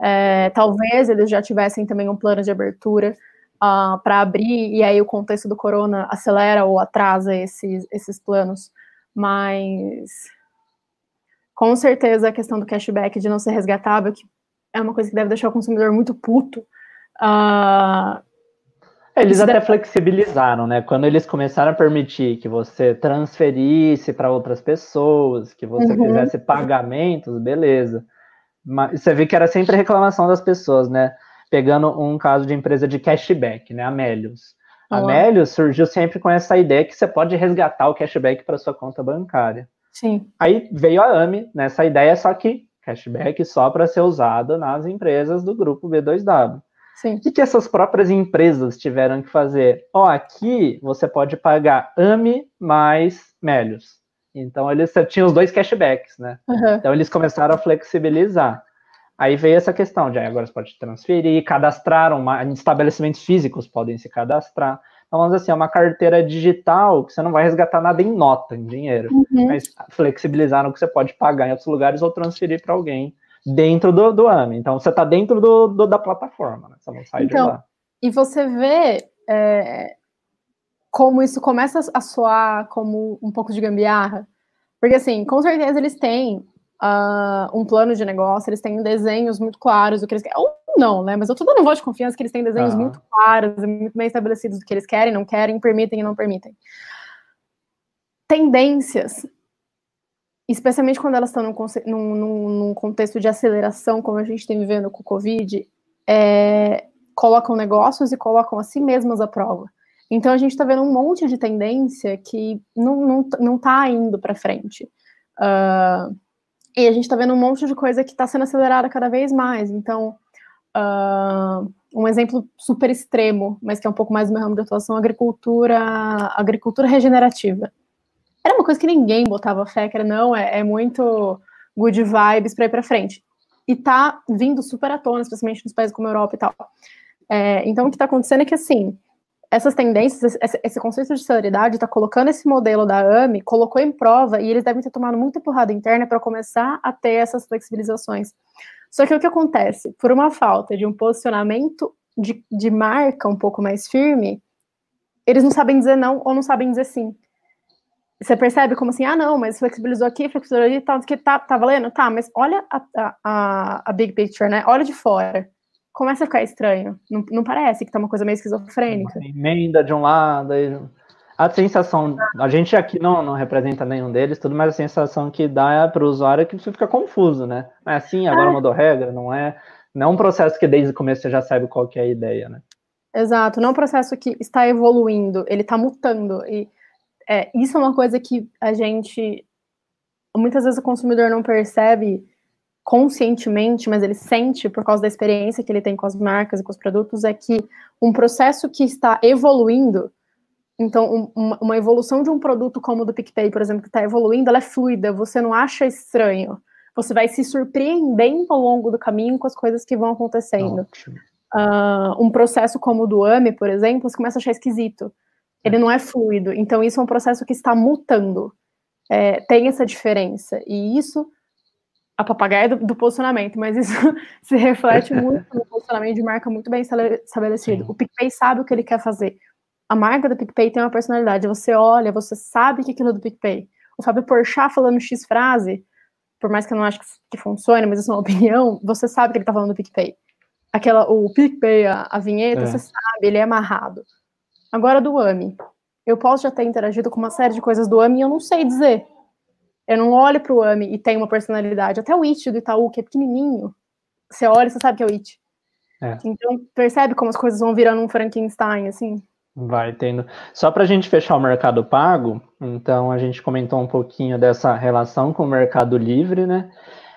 É, talvez eles já tivessem também um plano de abertura uh, ah, para abrir, e aí o contexto do corona acelera ou atrasa esses, esses planos, mas com certeza a questão do cashback de não ser resgatável, que é uma coisa que deve deixar o consumidor muito puto, uh, eles até flexibilizaram, né? Quando eles começaram a permitir que você transferisse para outras pessoas, que você uhum. fizesse pagamentos, beleza. Mas você vê que era sempre reclamação das pessoas, né? Pegando um caso de empresa de cashback, né? Amélios. A Amélios surgiu sempre com essa ideia que você pode resgatar o cashback para sua conta bancária. Sim. Aí veio a AMI nessa ideia, só que cashback só para ser usado nas empresas do grupo B2W. Sim. O que, que essas próprias empresas tiveram que fazer? Ó, oh, aqui você pode pagar AMI mais Melios. Então eles tinham os dois cashbacks, né? Uhum. Então eles começaram a flexibilizar. Aí veio essa questão de agora você pode transferir, cadastrar, uma, estabelecimentos físicos podem se cadastrar. Então, vamos assim, é uma carteira digital que você não vai resgatar nada em nota, em dinheiro. Uhum. Mas flexibilizaram que você pode pagar em outros lugares ou transferir para alguém dentro do, do AMI. Então você está dentro do, do, da plataforma, né? Você não sai então, de lá. E você vê é, como isso começa a soar como um pouco de gambiarra. Porque, assim, com certeza eles têm uh, um plano de negócio, eles têm desenhos muito claros do que eles querem. Ou não, né? Mas eu tô dando um voto de confiança que eles têm desenhos uhum. muito claros, muito bem estabelecidos do que eles querem, não querem, permitem e não permitem. Tendências especialmente quando elas estão num, num, num, contexto de aceleração, como a gente tem vivendo com o Covid, é, colocam negócios e colocam a si mesmas à prova. Então a gente está vendo um monte de tendência que não, não, não tá indo para frente. Uh, e a gente está vendo um monte de coisa que está sendo acelerada cada vez mais. Então, um exemplo super extremo, mas que é um pouco mais do meu ramo de atuação, agricultura, agricultura regenerativa era uma coisa que ninguém botava fé, que era não, é, é muito good vibes para ir para frente. e tá vindo super à tona, especialmente nos países como a Europa e tal. É, então, o que está acontecendo é que, assim, essas tendências, esse, esse conceito de celeridade está colocando esse modelo da AMI, colocou em prova, e eles devem ter tomado muita empurrada interna para começar a ter essas flexibilizações. Só que o que acontece? Por uma falta de um posicionamento de, de marca um pouco mais firme, eles não sabem dizer não ou não sabem dizer sim. Você percebe como assim, ah, não, mas flexibilizou aqui, flexibilizou ali, tá, que tá, tá valendo? Tá, mas olha a, a, a big picture, né? Olha de fora. Começa a ficar estranho. Não, não parece que tá uma coisa meio esquizofrênica. Emenda de um lado, a sensação, a gente aqui não, não representa nenhum deles, tudo, mas a sensação que dá é para o usuário é que você fica confuso, né? Não é assim, agora é. mudou regra, não é, não é um processo que desde o começo você já sabe qual que é a ideia, né? Exato, não é um processo que está evoluindo, ele está mutando, e é, isso é uma coisa que a gente, muitas vezes o consumidor não percebe conscientemente, mas ele sente por causa da experiência que ele tem com as marcas e com os produtos, é que um processo que está evoluindo, então, um, uma evolução de um produto como o do PicPay, por exemplo, que está evoluindo, ela é fluida, você não acha estranho. Você vai se surpreendendo ao longo do caminho com as coisas que vão acontecendo. Uh, um processo como o do AME, por exemplo, você começa a achar esquisito. Ele não é fluido. Então, isso é um processo que está mutando. É, tem essa diferença. E isso, a papagaia do, do posicionamento, mas isso *laughs* se reflete muito no posicionamento de marca muito bem estabelecido. Sim. O PicPay sabe o que ele quer fazer a marca do PicPay tem uma personalidade. Você olha, você sabe que aquilo é do PicPay. O Fábio Porchat falando X frase, por mais que eu não acho que, funcione, mas isso é uma *laughs* opinião, você sabe que ele tá falando do PicPay. Aquela, o PicPay, a, a vinheta, é. você sabe, ele é amarrado. Agora do AMI. Eu posso já ter interagido com uma série de coisas do AMI e eu não sei dizer. Eu não olho pro AMI e tem uma personalidade. Até o It do Itaú, que é pequenininho, você olha e você sabe que é o It. É. Então, percebe como as coisas vão virando um Frankenstein, assim? Vai tendo. Só para a gente fechar o mercado pago, então a gente comentou um pouquinho dessa relação com o mercado livre, né?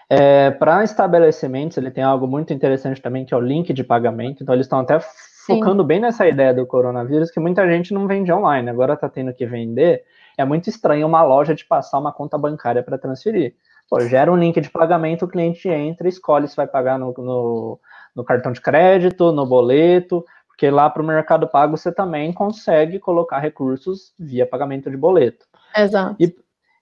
É, para estabelecimentos, ele tem algo muito interessante também, que é o link de pagamento. Então, eles estão até focando Sim. bem nessa ideia do coronavírus, que muita gente não vende online, agora está tendo que vender. É muito estranho uma loja de passar uma conta bancária para transferir. Pô, gera um link de pagamento, o cliente entra, escolhe se vai pagar no, no, no cartão de crédito, no boleto, porque lá para o Mercado Pago você também consegue colocar recursos via pagamento de boleto. Exato. E,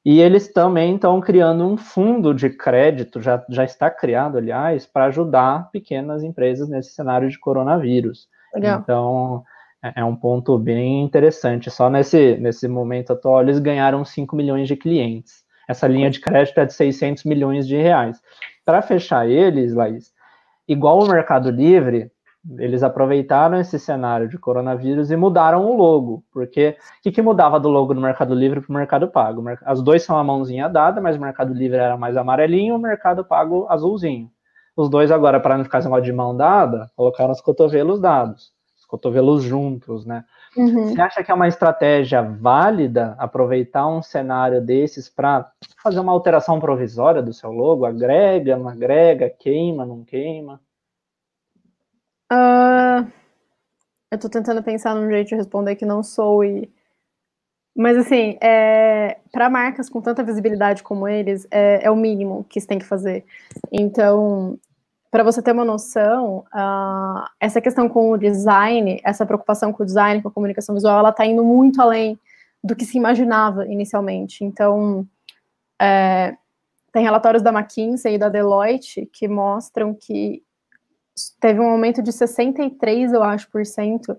e eles também estão criando um fundo de crédito, já, já está criado, aliás, para ajudar pequenas empresas nesse cenário de coronavírus. Legal. Então, é, é um ponto bem interessante. Só nesse, nesse momento atual, eles ganharam 5 milhões de clientes. Essa linha de crédito é de 600 milhões de reais. Para fechar eles, Laís, igual o Mercado Livre, eles aproveitaram esse cenário de coronavírus e mudaram o logo, porque o que, que mudava do logo do Mercado Livre para o Mercado Pago? As dois são a mãozinha dada, mas o Mercado Livre era mais amarelinho, o Mercado Pago azulzinho. Os dois agora, para não ficar assim, de mão dada, colocaram os cotovelos dados, os cotovelos juntos, né? Uhum. Você acha que é uma estratégia válida aproveitar um cenário desses para fazer uma alteração provisória do seu logo? Agrega, não agrega, queima, não queima? Uh, eu tô tentando pensar num jeito de responder que não sou e. Mas assim, é, para marcas com tanta visibilidade como eles, é, é, o mínimo que você tem que fazer. Então, para você ter uma noção, uh, essa questão com o design, essa preocupação com o design, com a comunicação visual, ela está indo muito além do que se imaginava inicialmente. Então, é, tem relatórios da McKinsey e da Deloitte que mostram que teve um aumento de 63, eu acho, por cento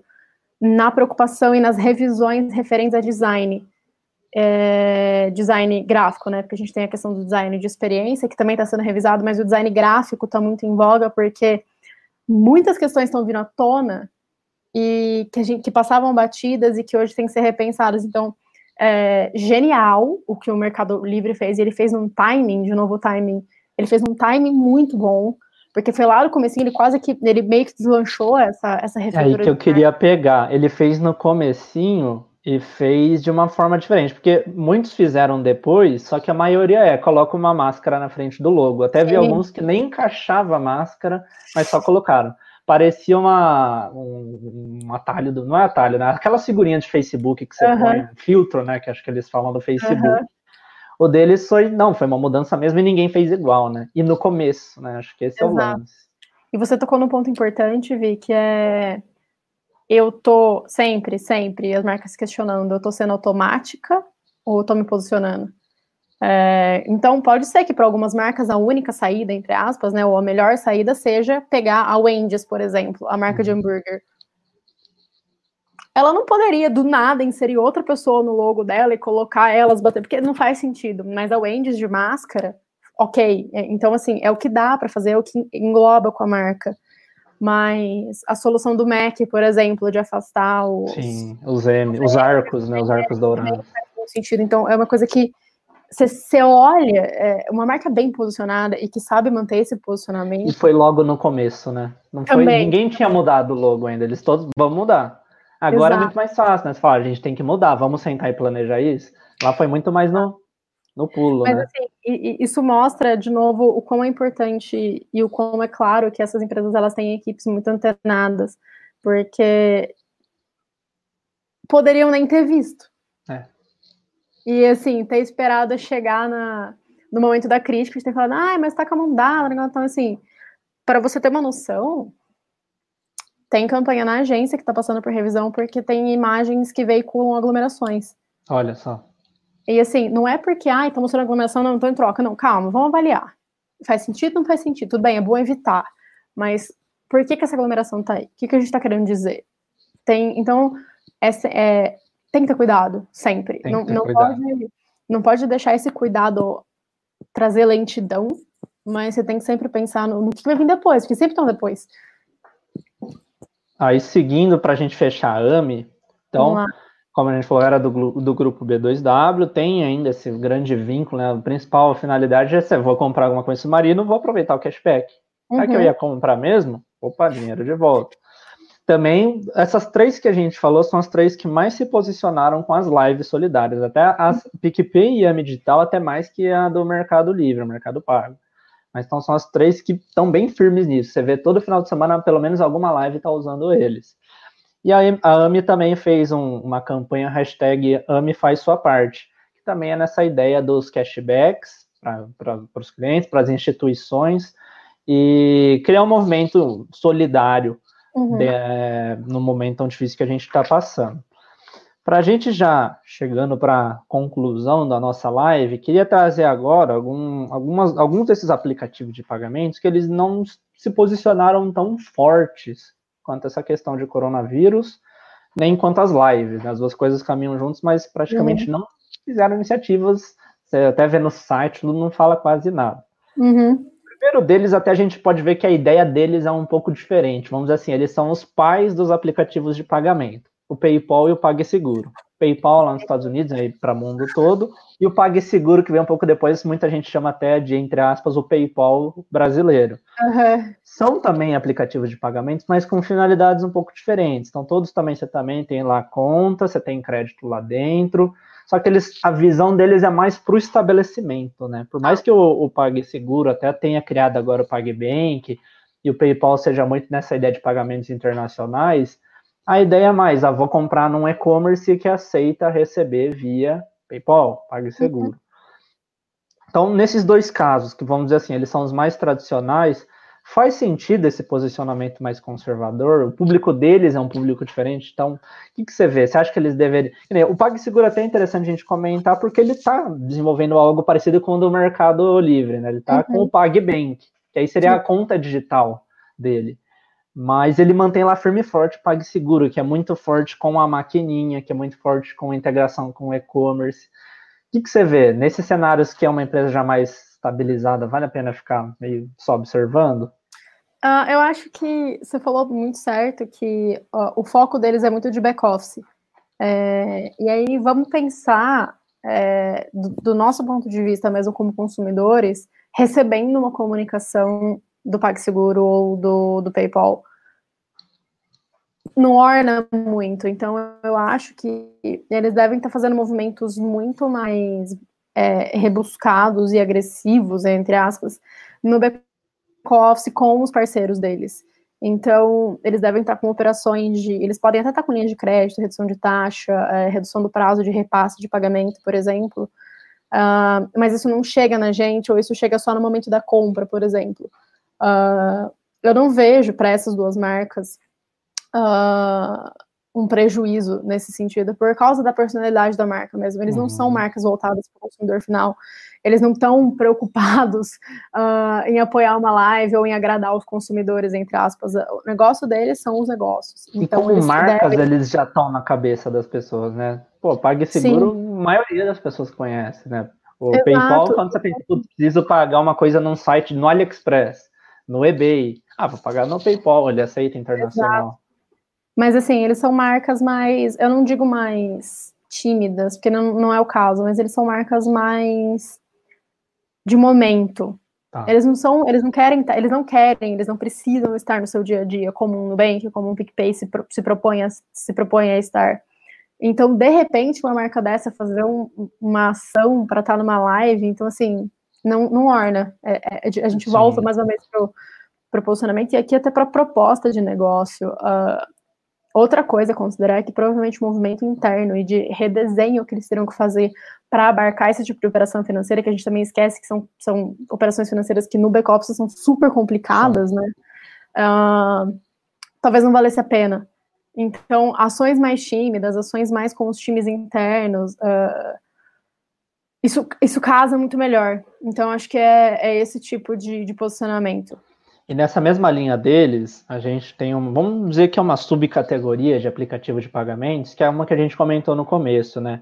na preocupação e nas revisões referentes a design. É, design gráfico, né? Porque a gente tem a questão do design de experiência, que também está sendo revisado, mas o design gráfico está muito em voga, porque muitas questões estão vindo à tona e que, gente, que passavam batidas e que hoje têm que ser repensadas. Então, é genial o que o Mercado Livre fez, ele fez um timing, de novo timing, ele fez um timing muito bom, porque foi lá no começo, ele quase que, ele meio que deslanchou essa, essa refeitura. É aí que eu queria pegar, ele fez no comecinho e fez de uma forma diferente, porque muitos fizeram depois, só que a maioria é, coloca uma máscara na frente do logo. Até Sim. vi alguns que nem encaixava a máscara, mas só colocaram. Parecia uma, um, um atalho, do, não é atalho, né? Aquela figurinha de Facebook que você uhum. põe, filtro, né? Que acho que eles falam do Facebook. Uhum. O deles foi, não, foi uma mudança mesmo e ninguém fez igual, né? E no começo, né? Acho que esse Exato. é o lance. E você tocou num ponto importante, Vi, que é eu tô sempre, sempre, as marcas questionando, eu tô sendo automática ou tô me posicionando? É, então, pode ser que para algumas marcas a única saída, entre aspas, né, ou a melhor saída seja pegar a Wendy's, por exemplo, a marca de uhum. hambúrguer. Ela não poderia, do nada, inserir outra pessoa no logo dela e colocar elas bater, porque não faz sentido. Mas a Wendy's de máscara, ok. É, então, assim, é o que dá para fazer, é o que engloba com a marca. Mas a solução do Mac, por exemplo, de afastar os. Sim, os M, os arcos, né? Os arcos dourados. Faz sentido. Então, é uma coisa que você olha, é, uma marca bem posicionada e que sabe manter esse posicionamento. E foi logo no começo, né? Não foi, ninguém tinha mudado o logo ainda, eles todos vão mudar. Agora Exato. é muito mais fácil, né? Você fala, a gente tem que mudar, vamos sentar e planejar isso. Lá foi muito mais no, no pulo, Mas, né? assim, isso mostra, de novo, o quão é importante e o quão é claro que essas empresas elas têm equipes muito antenadas, porque poderiam nem ter visto. É. E assim, ter esperado chegar na, no momento da crítica, de ter falado, ai, mas tá com a mão dada, então assim, para você ter uma noção, tem campanha na agência que tá passando por revisão porque tem imagens que veiculam aglomerações. Olha só. E assim, não é porque, ai, tá mostrando aglomeração, não, tô em troca. Não, calma, vamos avaliar. Faz sentido não faz sentido? Tudo bem, é bom evitar. Mas por que, que essa aglomeração tá aí? O que, que a gente tá querendo dizer? Tem, então, essa, é, tem que ter cuidado, sempre. Tem não, não, cuidado. Pode, não pode deixar esse cuidado trazer lentidão, mas você tem que sempre pensar no, no que vai vir depois, porque sempre estão depois. Aí, seguindo para a gente fechar a AMI, então, como a gente falou, era do, do grupo B2W, tem ainda esse grande vínculo, né? A principal finalidade é se eu vou comprar alguma coisa submarino, vou aproveitar o cashback. Uhum. É que eu uhum. ia comprar mesmo? Opa, dinheiro de volta também, essas três que a gente falou são as três que mais se posicionaram com as lives solidárias. Até a PicPay e a Digital, até mais que a do Mercado Livre, o Mercado Pago. Mas então são as três que estão bem firmes nisso. Você vê todo final de semana, pelo menos alguma live está usando eles. E a, a AMI também fez um, uma campanha hashtag AMI faz sua parte, que também é nessa ideia dos cashbacks para os clientes, para as instituições, e criar um movimento solidário uhum. de, é, no momento tão difícil que a gente está passando. Para a gente já chegando para a conclusão da nossa live, queria trazer agora algum, algumas, alguns desses aplicativos de pagamentos que eles não se posicionaram tão fortes quanto essa questão de coronavírus, nem quanto as lives. Né? As duas coisas caminham juntos, mas praticamente uhum. não fizeram iniciativas. Você até vê no site, não fala quase nada. Uhum primeiro deles, até a gente pode ver que a ideia deles é um pouco diferente. Vamos dizer assim, eles são os pais dos aplicativos de pagamento. O PayPal e o PagSeguro. PayPal lá nos Estados Unidos, aí para o mundo todo, e o PagSeguro, que vem um pouco depois, muita gente chama até de, entre aspas, o PayPal brasileiro. Uhum. São também aplicativos de pagamentos, mas com finalidades um pouco diferentes. Então, todos também, você também tem lá conta, você tem crédito lá dentro, só que eles, a visão deles é mais para o estabelecimento, né? Por mais que o, o PagSeguro até tenha criado agora o PagBank e o PayPal seja muito nessa ideia de pagamentos internacionais, a ideia é mais, ah, vou comprar num e-commerce que aceita receber via PayPal, PagSeguro. Uhum. Então, nesses dois casos, que vamos dizer assim, eles são os mais tradicionais, Faz sentido esse posicionamento mais conservador? O público deles é um público diferente, então o que, que você vê? Você acha que eles deveriam. O PagSeguro é até interessante a gente comentar, porque ele está desenvolvendo algo parecido com o do Mercado Livre, né? Ele está uhum. com o PagBank, que aí seria a conta digital dele. Mas ele mantém lá firme e forte o PagSeguro, que é muito forte com a maquininha, que é muito forte com a integração com o e-commerce. O que, que você vê? Nesses cenários que é uma empresa já mais estabilizada, vale a pena ficar meio só observando? Uh, eu acho que você falou muito certo que uh, o foco deles é muito de back-office. É, e aí vamos pensar, é, do, do, nosso ponto de vista, mesmo como consumidores, recebendo uma comunicação do PagSeguro ou do, do PayPal. Não orna muito, então eu acho que eles devem estar fazendo movimentos muito mais é, rebuscados e agressivos, entre aspas, no back-office com os parceiros deles. Então, eles devem estar com operações de. Eles podem até estar com linha de crédito, redução de taxa, é, redução do prazo de repasse de pagamento, por exemplo. Uh, mas isso não chega na gente, ou isso chega só no momento da compra, por exemplo. Uh, eu não vejo para essas duas marcas uh, um prejuízo nesse sentido, por causa da personalidade da marca mesmo. Eles uhum. não são uhum. marcas voltadas para o consumidor final. Eles não estão preocupados uh, em apoiar uma live ou em agradar os consumidores, entre aspas. O negócio deles são os negócios. E então, como marcas, devem... eles já estão na cabeça das pessoas, né? Pô, PagSeguro, Sim. a maioria das pessoas conhece, né? O Exato. PayPal, quando você pensa, preciso pagar uma coisa num site no AliExpress, no eBay. Ah, vou pagar no PayPal, ele aceita internacional. Exato. Mas assim, eles são marcas mais, eu não digo mais tímidas, porque não, não é o caso, mas eles são marcas mais de momento. Tá. Eles não são, eles não querem, eles não querem, eles não precisam estar no seu dia a dia como um Nubank, como um PicPay se, se, propõe, a, se propõe a estar. Então, de repente, uma marca dessa fazer um, uma ação para estar tá numa live, então assim, não, não orna. É, é, a gente Sim. volta mais uma vez para o posicionamento e aqui até para a proposta de negócio. Uh, Outra coisa a considerar é que provavelmente o movimento interno e de redesenho que eles terão que fazer para abarcar esse tipo de operação financeira, que a gente também esquece que são, são operações financeiras que no back-office são super complicadas, Sim. né? Uh, talvez não valesse a pena. Então, ações mais tímidas, ações mais com os times internos, uh, isso, isso casa muito melhor. Então, acho que é, é esse tipo de, de posicionamento. E nessa mesma linha deles, a gente tem um, vamos dizer que é uma subcategoria de aplicativo de pagamentos, que é uma que a gente comentou no começo, né?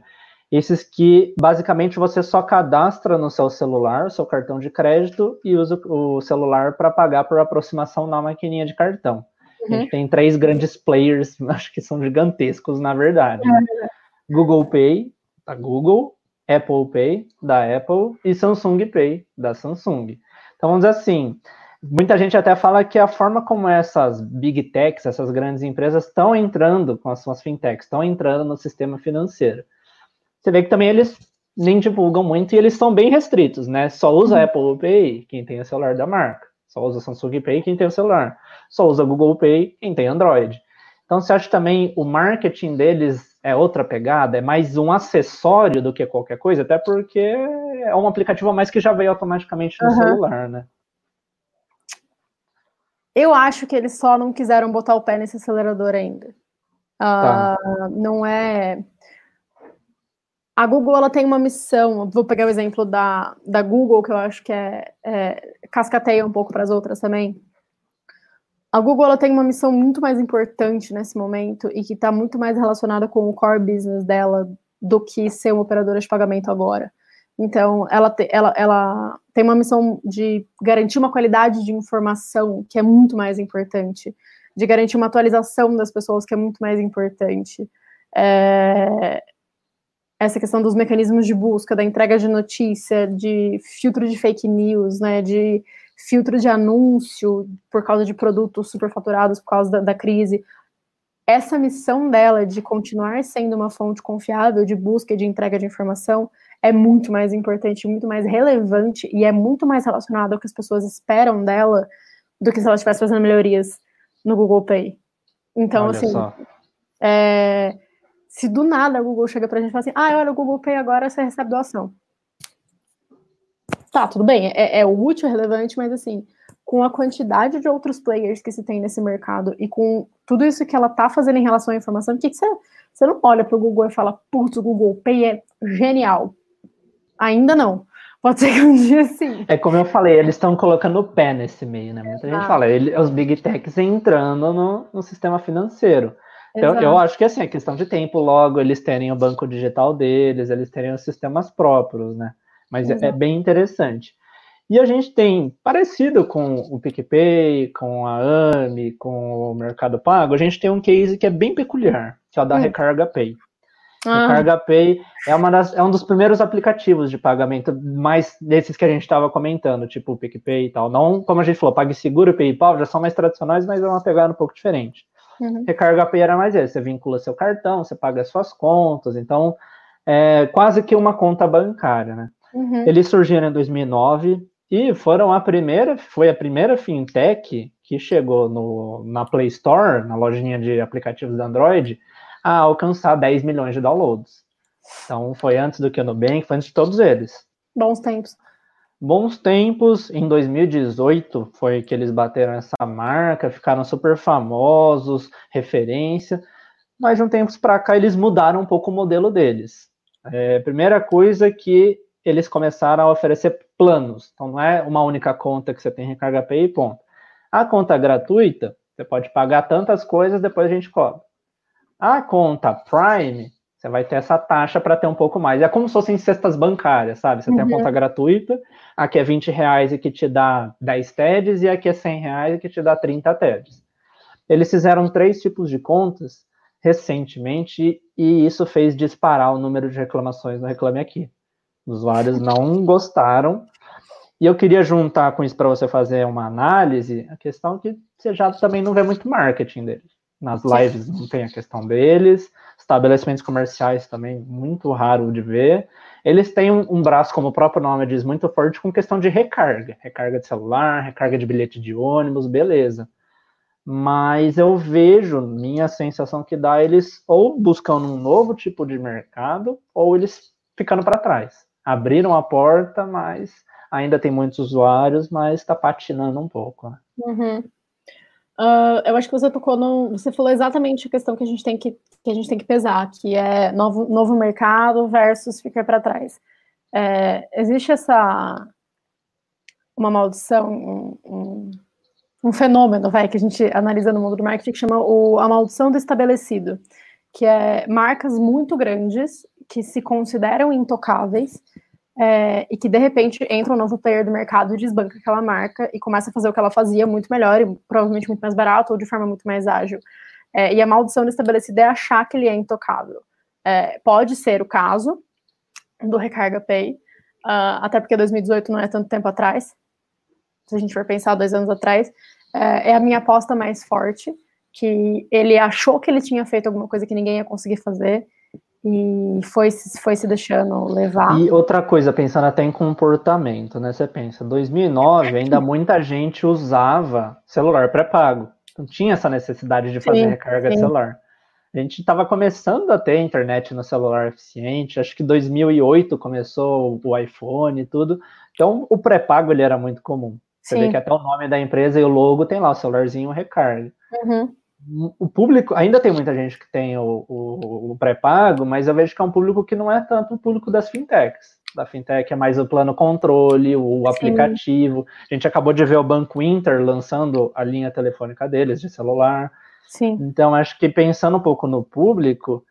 Esses que basicamente você só cadastra no seu celular, o seu cartão de crédito, e usa o celular para pagar por aproximação na maquininha de cartão. Uhum. A gente tem três grandes players, *laughs* acho que são gigantescos, na verdade. Né? Uhum. Google Pay, da Google, Apple Pay, da Apple, e Samsung Pay, da Samsung. Então, vamos dizer assim, Muita gente até fala que a forma como essas big techs, essas grandes empresas estão entrando com as suas fintechs, estão entrando no sistema financeiro. Você vê que também eles nem divulgam muito e eles são bem restritos, né? Só usa uhum. Apple Pay quem tem o celular da marca. Só usa Samsung Pay quem tem o celular. Só usa Google Pay quem tem Android. Então, você acha também o marketing deles é outra pegada? É mais um acessório do que qualquer coisa? Até porque é um aplicativo a mais que já veio automaticamente no uhum. celular, né? Eu acho que eles só não quiseram botar o pé nesse acelerador ainda. Tá. Uh, não é. A Google ela tem uma missão. Vou pegar o exemplo da, da Google, que eu acho que é, é cascateia um pouco para as outras também. A Google tem uma missão muito mais importante nesse momento e que está muito mais relacionada com o core business dela do que ser uma operadora de pagamento agora. Então, ela, te, ela, ela tem uma missão de garantir uma qualidade de informação que é muito mais importante, de garantir uma atualização das pessoas que é muito mais importante. É, essa questão dos mecanismos de busca, da entrega de notícia, de filtro de fake news, né, de filtro de anúncio por causa de produtos superfaturados por causa da, da crise. Essa missão dela de continuar sendo uma fonte confiável de busca e de entrega de informação é muito mais importante, muito mais relevante e é muito mais relacionado ao que as pessoas esperam dela do que se ela estivesse fazendo melhorias no Google Pay. Então, olha assim, é, se do nada a Google chega pra gente e fala assim, ah, olha, o Google Pay agora você recebe doação. Tá, tudo bem, é, é útil, é relevante, mas assim, com a quantidade de outros players que se tem nesse mercado e com tudo isso que ela tá fazendo em relação à informação, o que, que você, você não olha pro Google e fala, putz, o Google Pay é genial. Ainda não. Pode ser que um dia *laughs* sim. É como eu falei, eles estão colocando o pé nesse meio, né? Muita gente fala, ele, os big techs entrando no, no sistema financeiro. Então, eu acho que assim, é questão de tempo, logo eles terem o banco digital deles, eles terem os sistemas próprios, né? Mas é, é, bem interessante. E a gente tem, parecido com o PicPay, com a AMI, com o Mercado Pago, a gente tem um case que é bem peculiar, que é o da hum. Recarga Pay. Ah. O CargaPay é, uma das, é um dos primeiros aplicativos de pagamento, mais desses que a gente estava comentando, tipo o PicPay e tal. Não, como a gente falou, PagSeguro e PayPal já são mais tradicionais, mas é uma pegada um pouco diferente. Uhum. Recarga Pay era mais esse, você vincula seu cartão, você paga as suas contas, então é quase que uma conta bancária, né? Uhum. Eles surgiram em 2009 e foram a primeira, foi a primeira fintech que chegou no, na Play Store, na lojinha de aplicativos da Android, a alcançar 10 milhões de downloads. Então foi antes do que o Nubank, foi antes de todos eles. Bons tempos. Bons tempos, em 2018 foi que eles bateram essa marca, ficaram super famosos, referência, mas de um tempo para cá eles mudaram um pouco o modelo deles. É, primeira coisa que eles começaram a oferecer planos, então não é uma única conta que você tem recarga Pay e ponto. A conta gratuita, você pode pagar tantas coisas, depois a gente cobra. A conta Prime, você vai ter essa taxa para ter um pouco mais. É como se fossem cestas bancárias, sabe? Você uhum. tem a uhum. conta gratuita, aqui é 20 reais e que te dá 10 TEDs, e aqui é 100 reais e que te dá 30 TEDs. Eles fizeram três tipos de contas recentemente e isso fez disparar o número de reclamações no Reclame Aqui. Os usuários não gostaram. E eu queria juntar com isso para você fazer uma análise, a questão que você já também não vê muito marketing deles. Nas lives não tem a questão deles, estabelecimentos comerciais também, muito raro de ver. Eles têm um, um, braço, como o próprio nome diz, muito forte com questão de recarga. Recarga de celular, recarga de bilhete de ônibus, beleza. Mas eu vejo, minha sensação que dá, eles ou buscando um novo tipo de mercado, ou eles ficando para trás. Abriram a porta, mas ainda tem muitos usuários, mas está patinando um pouco. Né? Uhum. Uh, eu acho que você tocou no. Você falou exatamente a questão que a gente tem que, que, a gente tem que pesar, que é novo, novo mercado versus ficar para trás. É, existe essa. Uma maldição, um, um, um, fenômeno, vai, que a gente analisa no mundo do marketing, que chama o, a maldição do estabelecido, que é marcas muito grandes que se consideram intocáveis é, e que de repente entra um novo player do mercado, desbanca aquela marca e começa a fazer o que ela fazia muito melhor e provavelmente muito mais barato ou de forma muito mais ágil. É, e a maldição estabelecida é achar que ele é intocável. É, pode ser o caso do Recarga Pay, uh, até porque 2018 não é tanto tempo atrás. Se a gente for pensar dois anos atrás, é a minha aposta mais forte, que ele achou que ele tinha feito alguma coisa que ninguém ia conseguir fazer e foi, foi se deixando levar. E outra coisa, pensando até em comportamento, né? Você pensa, 2009 ainda *laughs* muita gente usava celular pré-pago. Não tinha essa necessidade de fazer sim, recarga sim. de celular. A gente estava começando a ter internet no celular eficiente, acho que 2008 começou o iPhone e tudo. Então, o pré-pago ele era muito comum. Você sim. vê que até o nome da empresa e o logo tem lá o celularzinho recarga. Uhum o público, ainda tem muita gente que tem o, o, o pré-pago, mas eu vejo que é um público que não é tanto o público das fintechs. Da fintech é mais o plano controle, o Sim. aplicativo. A gente acabou de ver o Banco Inter lançando a linha telefônica deles de celular. Sim. Então, acho que pensando um pouco no público,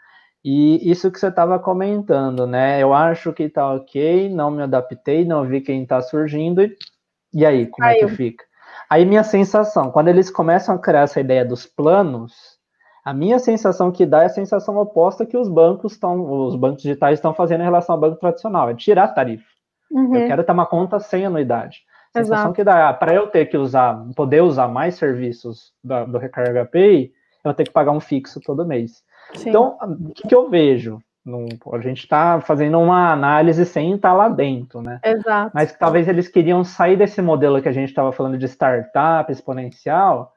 e isso que você estava comentando, né? Eu acho que tá ok, não me adaptei, não vi quem está surgindo. E, e aí, como é que fica? Aí minha sensação, quando eles começam a criar essa ideia dos planos, a minha sensação que dá é a sensação oposta que os bancos estão, os bancos digitais estão fazendo em relação ao banco tradicional, é tirar a tarifa. Uhum. Eu quero ter uma conta sem anuidade. A sensação Exato. que dá, ah, para eu ter que usar, poder usar mais serviços do, do Recarga Pay, eu vou ter que pagar um fixo todo mês. Sim. Então, o que, que eu vejo? A gente está fazendo uma análise sem estar lá dentro, né? Exato. Mas talvez eles queriam sair desse modelo que a gente estava falando de startup exponencial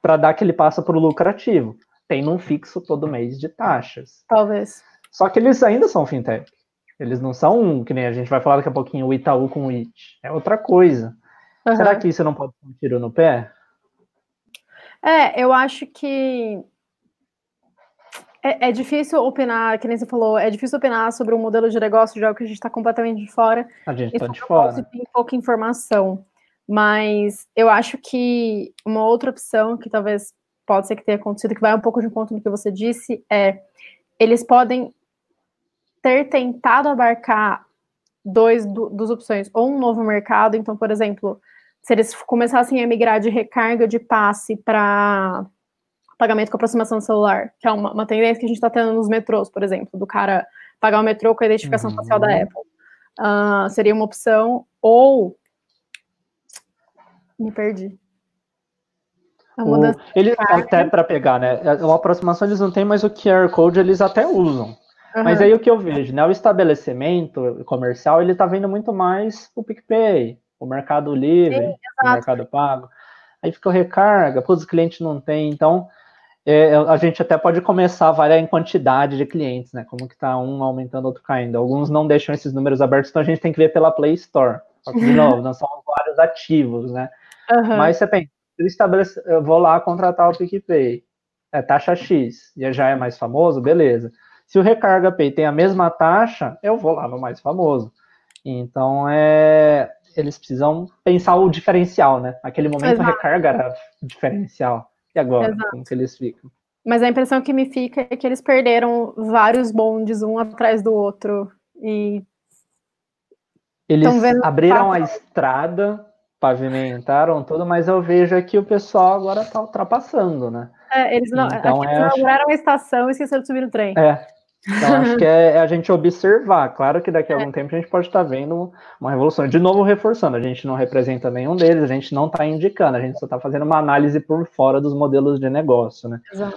para dar aquele passo para o lucrativo. Tem um fixo todo mês de taxas. Talvez. Só que eles ainda são fintech. Eles não são, que nem a gente vai falar daqui a pouquinho, o Itaú com o IT. É outra coisa. Uhum. Será que isso não pode ser um tiro no pé? É, eu acho que é, é, difícil opinar, que nem você falou, é difícil opinar sobre um modelo de negócio de algo que a gente está completamente de fora. A gente está de fora. Tem pouca informação. Mas eu acho que uma outra opção que talvez pode ser que tenha acontecido, que vai um pouco de encontro no que você disse, é eles podem ter tentado abarcar dois do, dos opções, ou um novo mercado, então, por exemplo, se eles começassem a migrar de recarga de passe para pagamento com aproximação do celular, que é uma, uma tendência que a gente está tendo nos metrôs, por exemplo, do cara pagar o metrô com a identificação uhum. facial da Apple. Uh, seria uma opção, ou. Me perdi. O, eles até para pegar, né? A aproximação eles não têm, mas o QR Code eles até usam. Uhum. Mas aí o que eu vejo, né? O estabelecimento comercial ele tá vendo muito mais o PicPay, o Mercado Livre, Sim, o Mercado Pago. Aí fica o recarga, pô, os clientes não têm, então é, a gente até pode começar a variar em quantidade de clientes, né? Como que tá um aumentando, outro caindo. Alguns não deixam esses números abertos, então a gente tem que ver pela Play Store. Só que, de *laughs* novo, não são vários ativos, né? Uhum. Mas você pensa, eu, estabelece, eu vou lá contratar o PicPay, é taxa X, e já é mais famoso, beleza. Se o Recarga Pay tem a mesma taxa, eu vou lá no mais famoso. Então, é, eles precisam pensar o diferencial, né? Naquele momento, Exato. a recarga era diferencial. E agora, Exato. como que eles ficam? Mas a impressão que me fica é que eles perderam vários bondes um atrás do outro. E. Eles abriram a estrada, pavimentaram tudo, mas eu vejo que o pessoal agora está ultrapassando, né? É, eles não. Então, é, inauguraram a estação e esqueceram de subir no trem. É, então, acho que é, é, a gente observar. Claro que daqui a algum tempo a gente pode estar vendo uma revolução. De novo, reforçando, a gente não representa nenhum deles, a gente não está indicando, a gente só está fazendo uma análise por fora dos modelos de negócio, né? Exato.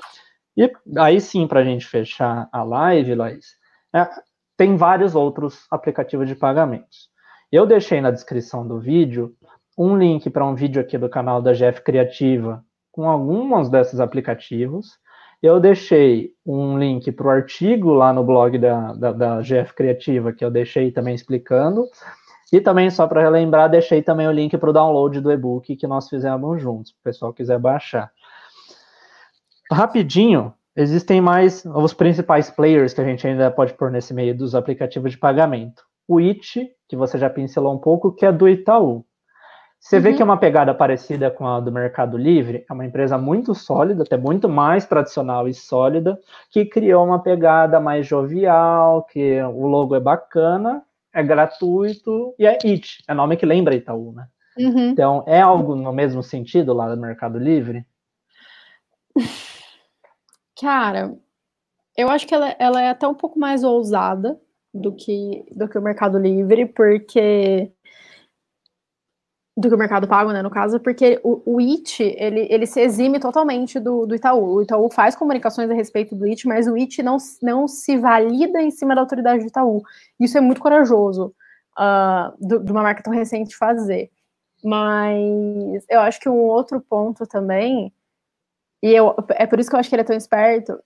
E aí sim, para a gente fechar a live, Laís, é, tem vários outros aplicativos de pagamentos. Eu deixei na descrição do vídeo um link para um vídeo aqui do canal da Jeff Criativa com alguns desses aplicativos. Eu deixei um link para o artigo lá no blog da, da, da GF Criativa, que eu deixei também explicando. E também, só para relembrar, deixei também o link para o download do e-book que nós fizemos juntos, se o pessoal quiser baixar. Rapidinho, existem mais os principais players que a gente ainda pode pôr nesse meio dos aplicativos de pagamento. O It, que você já pincelou um pouco, que é do Itaú. Você uhum. vê que é uma pegada parecida com a do Mercado Livre, é uma empresa muito sólida, até muito mais tradicional e sólida, que criou uma pegada mais jovial, que o logo é bacana, é gratuito e é IT, é nome que lembra Itaú, né? Uhum. Então, é algo no mesmo sentido lá do Mercado Livre? *laughs* Cara, eu acho que ela, ela é até um pouco mais ousada do que, do que o Mercado Livre, porque do que o Mercado Pago, né, no caso, porque o, o IT, ele, ele se exime totalmente do, do Itaú. O Itaú faz comunicações a respeito do IT, mas o IT não, não se valida em cima da autoridade do Itaú. Isso é muito corajoso uh, de uma marca tão recente fazer. Mas eu acho que um outro ponto também, e eu, é por isso que eu acho que ele é tão esperto,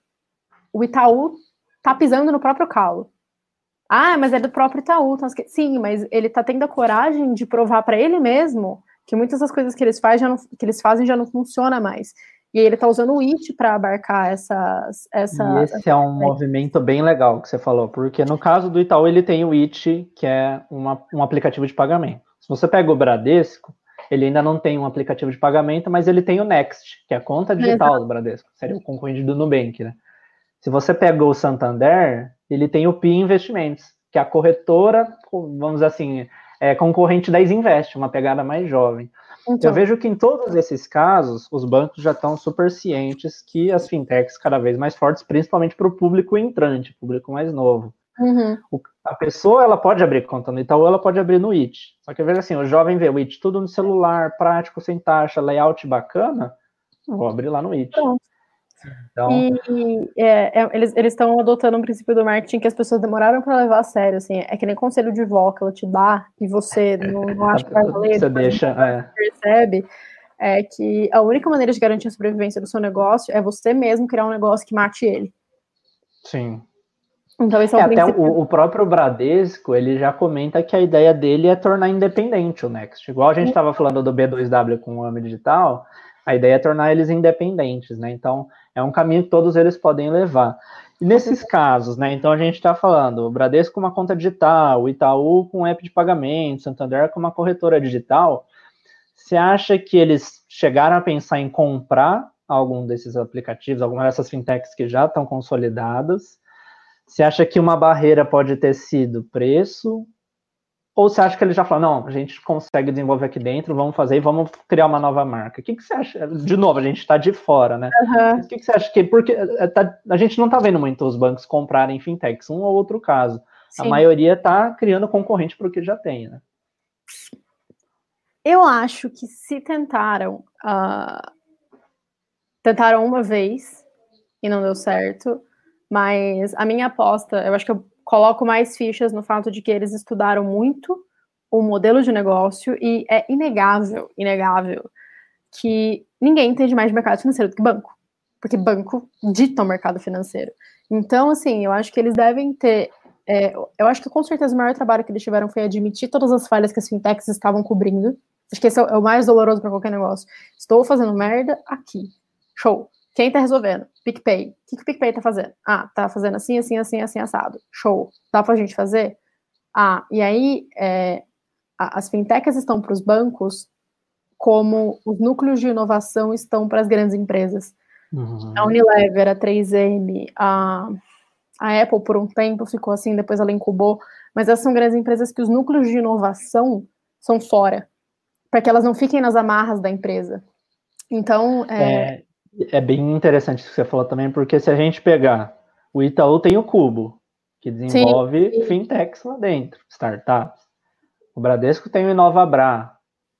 o Itaú tá pisando no próprio calo. Ah, mas é do próprio Itaú. Então, sim, mas ele está tendo a coragem de provar para ele mesmo que muitas das coisas que eles, faz não, que eles fazem já não funciona mais. E ele está usando o IT para abarcar essas. Essa, e esse essa... é um movimento bem legal que você falou, porque no caso do Itaú, ele tem o IT, que é uma, um aplicativo de pagamento. Se você pega o Bradesco, ele ainda não tem um aplicativo de pagamento, mas ele tem o Next, que é a conta digital Exato. do Bradesco, seria o concorrente do Nubank, né? Se você pegou o Santander, ele tem o PI Investimentos, que é a corretora, vamos dizer assim, é concorrente da Isinvest, uma pegada mais jovem. Então. Eu vejo que em todos esses casos, os bancos já estão super cientes que as fintechs cada vez mais fortes, principalmente para o público entrante, público mais novo. Uhum. O, a pessoa ela pode abrir conta no Itaú, ela pode abrir no IT. Só que veja assim, o jovem vê o IT tudo no celular, prático, sem taxa, layout bacana, vou abrir lá no IT. Pronto. Então... E é, é, eles estão adotando um princípio do marketing que as pessoas demoraram para levar a sério, assim, é que nem conselho de vó que ela te dá e você não, não acha que vai valer, você deixa, é. percebe, é que a única maneira de garantir a sobrevivência do seu negócio é você mesmo criar um negócio que mate ele. Sim. Então, esse é, é até o, o, próprio Bradesco, ele já comenta que a ideia dele é tornar independente o Next. Igual a gente estava falando do B2W com o AMI Digital, a ideia é tornar eles independentes, né? Então, é um caminho que todos eles podem levar. E nesses *laughs* casos, né? Então a gente está falando, o Bradesco com uma conta digital, o Itaú com um app de pagamento, Santander com uma corretora digital. Você acha que eles chegaram a pensar em comprar algum desses aplicativos, alguma dessas fintechs que já estão consolidadas? Você acha que uma barreira pode ter sido preço ou você acha que ele já falou, não, a gente consegue desenvolver aqui dentro, vamos fazer e vamos criar uma nova marca? O que, que você acha? De novo, a gente está de fora, né? Uhum. O que, que você acha que. Porque eh, tá, a gente não está vendo muito os bancos comprarem fintechs, um ou outro caso. Sim. A maioria está criando concorrente para o que já tem, né? Eu acho que se tentaram. Uh, tentaram uma vez e não deu certo, mas a minha aposta, eu acho que eu coloco mais fichas no fato de que eles estudaram muito o modelo de negócio e é inegável, inegável, que ninguém entende mais de mercado financeiro do que banco. porque banco dita o mercado financeiro. Então, assim, eu acho que eles devem ter. É, eu acho que com certeza o maior trabalho que eles tiveram foi admitir todas as falhas que as fintechs estavam cobrindo. Acho que esse é o mais doloroso para qualquer negócio. Estou fazendo merda aqui. Show. Quem tá resolvendo? PicPay. O que, que o PicPay tá fazendo? Ah, tá fazendo assim, assim, assim, assim, assado. Show. Dá pra gente fazer? Ah, e aí é, as fintechs estão para os bancos como os núcleos de inovação estão para as grandes empresas. Uhum. A Unilever, a 3M, a, a Apple por um tempo ficou assim, depois ela incubou, mas essas são grandes empresas que os núcleos de inovação são fora, para que elas não fiquem nas amarras da empresa. Então, é... é... é bem interessante isso que você falou também, porque se a gente pegar o Itaú tem o Cubo, que desenvolve sim, fintechs lá dentro, startups. O Bradesco tem o InovaBra.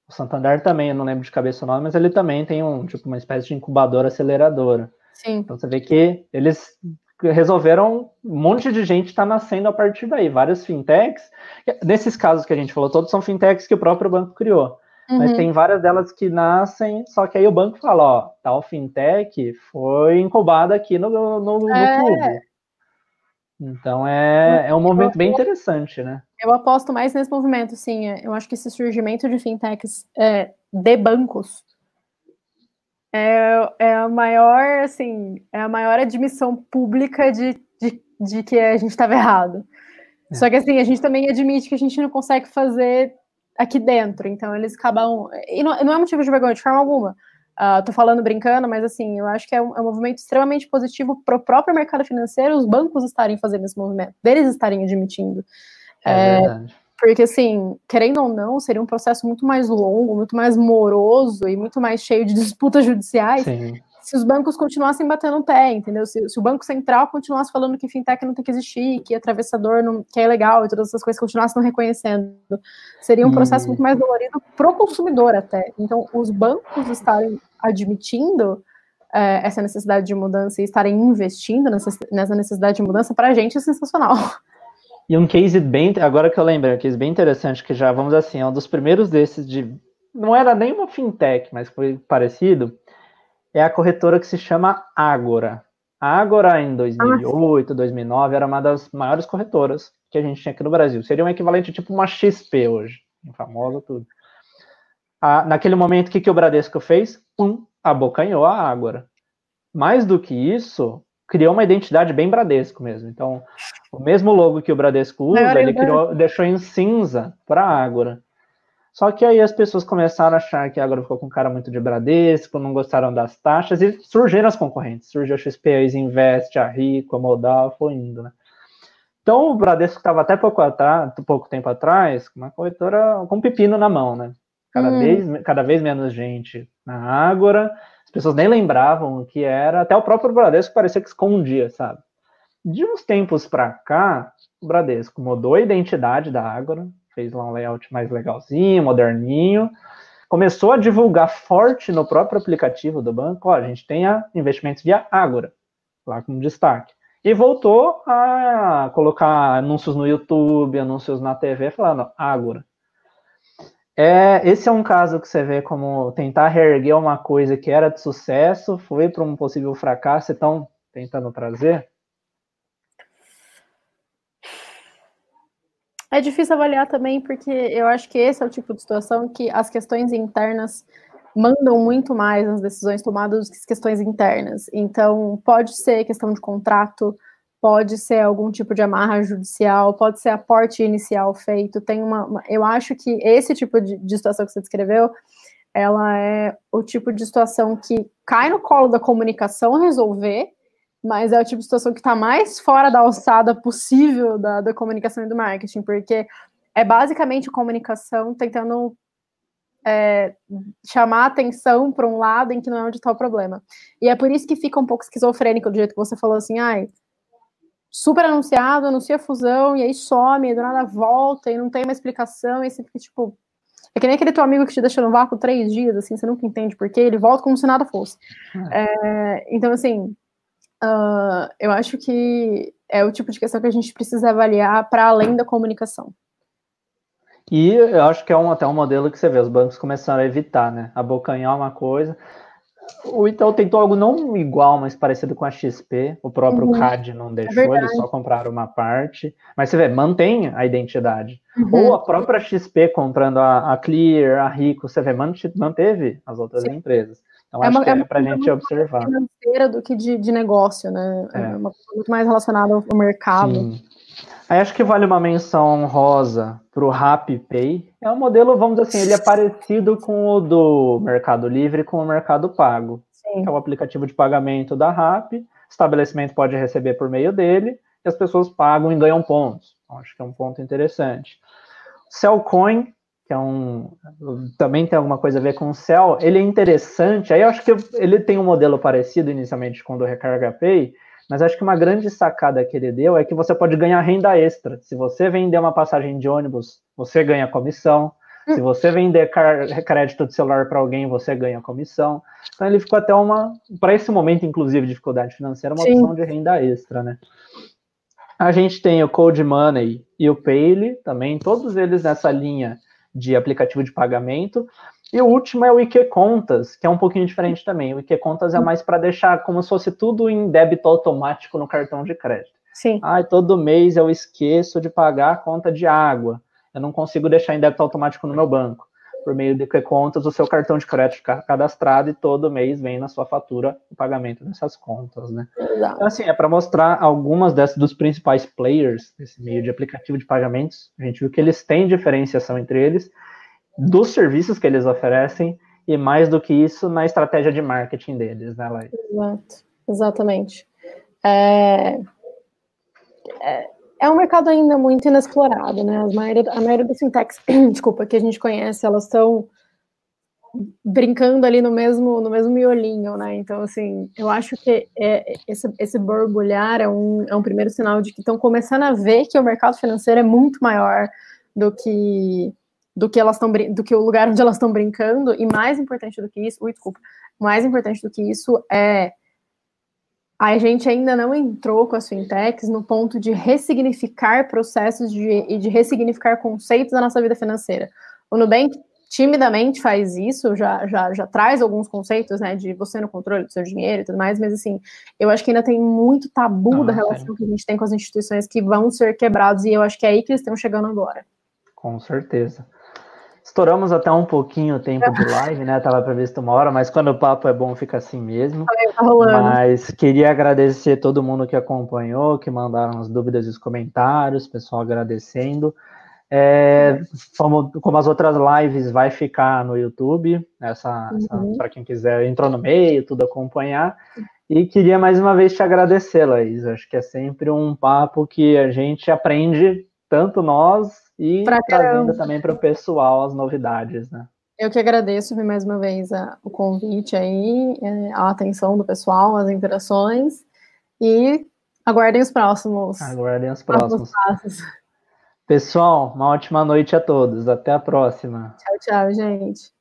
O Santander também, eu não lembro de cabeça o nome, mas ele também tem um tipo uma espécie de incubadora aceleradora. Sim. Então você vê que eles resolveram um monte de gente está nascendo a partir daí, várias fintechs. Nesses casos que a gente falou, todos são fintechs que o próprio banco criou. Uhum. Mas tem várias delas que nascem, só que aí o banco fala, ó, tal fintech foi incubada aqui no, no, no é. clube. Então é, é um movimento bem interessante, né? Eu aposto mais nesse movimento, sim. Eu acho que esse surgimento de fintechs é, de bancos é, é a maior, assim, é a maior admissão pública de, de, de que a gente estava errado. É. Só que assim, a gente também admite que a gente não consegue fazer aqui dentro. Então eles acabam. E não, não é motivo de vergonha, de forma alguma. Uh, tô falando brincando, mas assim, eu acho que é um, é um movimento extremamente positivo para o próprio mercado financeiro os bancos estarem fazendo esse movimento, deles estarem admitindo. É, é porque, assim, querendo ou não, seria um processo muito mais longo, muito mais moroso e muito mais cheio de disputas judiciais Sim se os bancos continuassem batendo pé, entendeu? Se, se, o Banco Central continuasse falando que fintech não tem que existir, que atravessador não, que é ilegal e todas essas coisas continuassem não reconhecendo, seria um processo hum. muito mais dolorido para o consumidor até. Então, os bancos estarem admitindo é, essa necessidade de mudança e estarem investindo nessa, nessa necessidade de mudança, para a gente é sensacional. E um case bem, agora que eu lembro, um case bem interessante, que já, vamos assim, é um dos primeiros desses de, não era nem uma fintech, mas foi parecido, é a corretora que se chama Ágora. A Ágora, em 2008, 2009, era uma das maiores corretoras que a gente tinha aqui no Brasil. Seria um equivalente tipo uma XP hoje, famosa tudo. Ah, naquele momento, o que, que o Bradesco fez? Um, abocanhou a Ágora. Mais do que isso, criou uma identidade bem Bradesco mesmo. Então, o mesmo logo que o Bradesco usa, ele criou, deixou em cinza para a Ágora. Só que aí as pessoas começaram a achar que agora ficou com cara muito de Bradesco, não gostaram das taxas e surgiram as concorrentes. Surgiu a XP, a Invest, a Rico, a Modal, foi indo, né? Então o Bradesco estava até pouco, atrás, pouco tempo atrás com uma corretora com um pepino na mão, né? Cada, hum. vez, cada vez menos gente na Ágora, as pessoas nem lembravam o que era, até o próprio Bradesco parecia que escondia, sabe? De uns tempos para cá, o Bradesco mudou a identidade da Ágora, fez lá um layout mais legalzinho, moderninho. Começou a divulgar forte no próprio aplicativo do banco, ó, a gente tem a investimentos via Ágora, lá como destaque. E voltou a colocar anúncios no YouTube, anúncios na TV, falando Ágora. É, esse é um caso que você vê como tentar reerguer uma coisa que era de sucesso, foi para um possível fracasso, então tentando trazer. É difícil avaliar também, porque eu acho que esse é o tipo de situação que as questões internas mandam muito mais nas decisões tomadas do que as questões internas. Então, pode ser questão de contrato, pode ser algum tipo de amarra judicial, pode ser aporte inicial feito. Tem uma, uma eu acho que esse tipo de, de situação que você descreveu, ela é o tipo de situação que cai no colo da comunicação resolver mas é o tipo de situação que está mais fora da alçada possível da, da comunicação e do marketing, porque é basicamente comunicação tentando é, chamar atenção para um lado em que não é onde está o problema. E é por isso que fica um pouco esquizofrênico do jeito que você falou assim, ai, super anunciado, anuncia fusão, e aí some, e do nada volta, e não tem uma explicação, e você fica tipo. É que nem aquele teu amigo que te deixa no vácuo três dias, assim, você nunca entende por quê, ele volta como se nada fosse. É, é então, assim, Uh, eu acho que é o tipo de questão que a gente precisa avaliar para além da comunicação. E eu acho que é um, até um modelo que você vê, os bancos começaram a evitar, né? Abocanhar uma coisa. o Itaú tentou algo não igual, mas parecido com a XP. O próprio uhum. CAD não é deixou, é eles só compraram uma parte. Mas você vê, mantém a identidade. Uhum. Ou a própria XP comprando a, a, Clear, a Rico, você vê, manteve as outras Sim. empresas. Então, é acho uma, que é, é para a gente observar. financeira do que de, de negócio, né? É. é uma coisa muito mais relacionada ao mercado. Sim. Aí acho que vale uma menção rosa para o RapPay. É um modelo, vamos dizer assim, ele é parecido com o do Mercado Livre com o Mercado Pago. Sim. é o aplicativo de pagamento da Rap. O estabelecimento pode receber por meio dele e as pessoas pagam e ganham pontos. Então, acho que é um ponto interessante. Cellcoin, que é um também tem alguma coisa a ver com o Cell, ele é interessante. Aí eu acho que ele tem um modelo parecido inicialmente com o do Recarga Pay, mas acho que uma grande sacada que ele deu é que você pode ganhar renda extra. Se você vender uma passagem de ônibus, você ganha comissão. Se você vender crédito de celular para alguém, você ganha comissão. Então ele ficou até uma, para esse momento, inclusive, de dificuldade financeira, uma Sim. opção de renda extra, né? A gente tem o Code Money e o Payly, também, todos eles nessa linha de aplicativo de pagamento. E o último é o IQ Contas, que é um pouquinho diferente também. O IQ Contas é mais para deixar como se fosse tudo em débito automático no cartão de crédito. Sim. Ah, todo mês eu esqueço de pagar a conta de água. Eu não consigo deixar em débito automático no meu banco. Por meio de IQ Contas, o seu cartão de crédito fica cadastrado e todo mês vem na sua fatura o pagamento dessas contas, né? Exato. Então, assim, é para mostrar algumas dessas dos principais players desse meio de aplicativo de pagamentos. A gente viu que eles têm diferenciação entre eles dos serviços que eles oferecem e mais do que isso na estratégia de marketing deles, né, Laís? Exato, exatamente. É, é, é, um mercado ainda muito inexplorado, né? A maioria, a maioria das fintechs, *clears throat* desculpa, que a gente conhece, elas estão brincando ali no mesmo no mesmo miolinho, né? Então, assim, eu acho que é, esse, esse borbulhar é um, é um primeiro sinal de que estão começando a ver que o mercado financeiro é muito maior do que do que elas estão do que o lugar onde elas estão brincando e mais importante do que isso, ui, desculpa, mais importante do que isso é a gente ainda não entrou com as fintechs no ponto de ressignificar processos de, e de ressignificar conceitos da nossa vida financeira. O Nubank timidamente faz isso, já, já, já traz alguns conceitos, né, de você no controle do seu dinheiro e tudo mais, mas assim, eu acho que ainda tem muito tabu da relação é. que a gente tem com as instituições que vão ser quebrados e eu acho que é aí que eles estão chegando agora. Com certeza. Estouramos até um pouquinho o tempo de *laughs* live, né? Tava previsto uma hora, mas quando o papo é bom, fica assim mesmo. Tá mas queria agradecer todo mundo que acompanhou, que mandaram as dúvidas e os comentários, pessoal agradecendo. É, como, como, as outras lives, vai ficar no YouTube, essa, uhum. para quem quiser, entrou no meio, tudo acompanhar. E queria mais uma vez te agradecer, Laís. Acho que é sempre um papo que a gente aprende, tanto nós e pra trazendo também para o pessoal as novidades, né? Eu que agradeço mais uma vez a, o convite aí, é, a atenção do pessoal, as interações e aguardem os próximos. Aguardem os próximos. próximos Pessoal, uma ótima noite a todos. Até a próxima. Tchau, tchau, gente.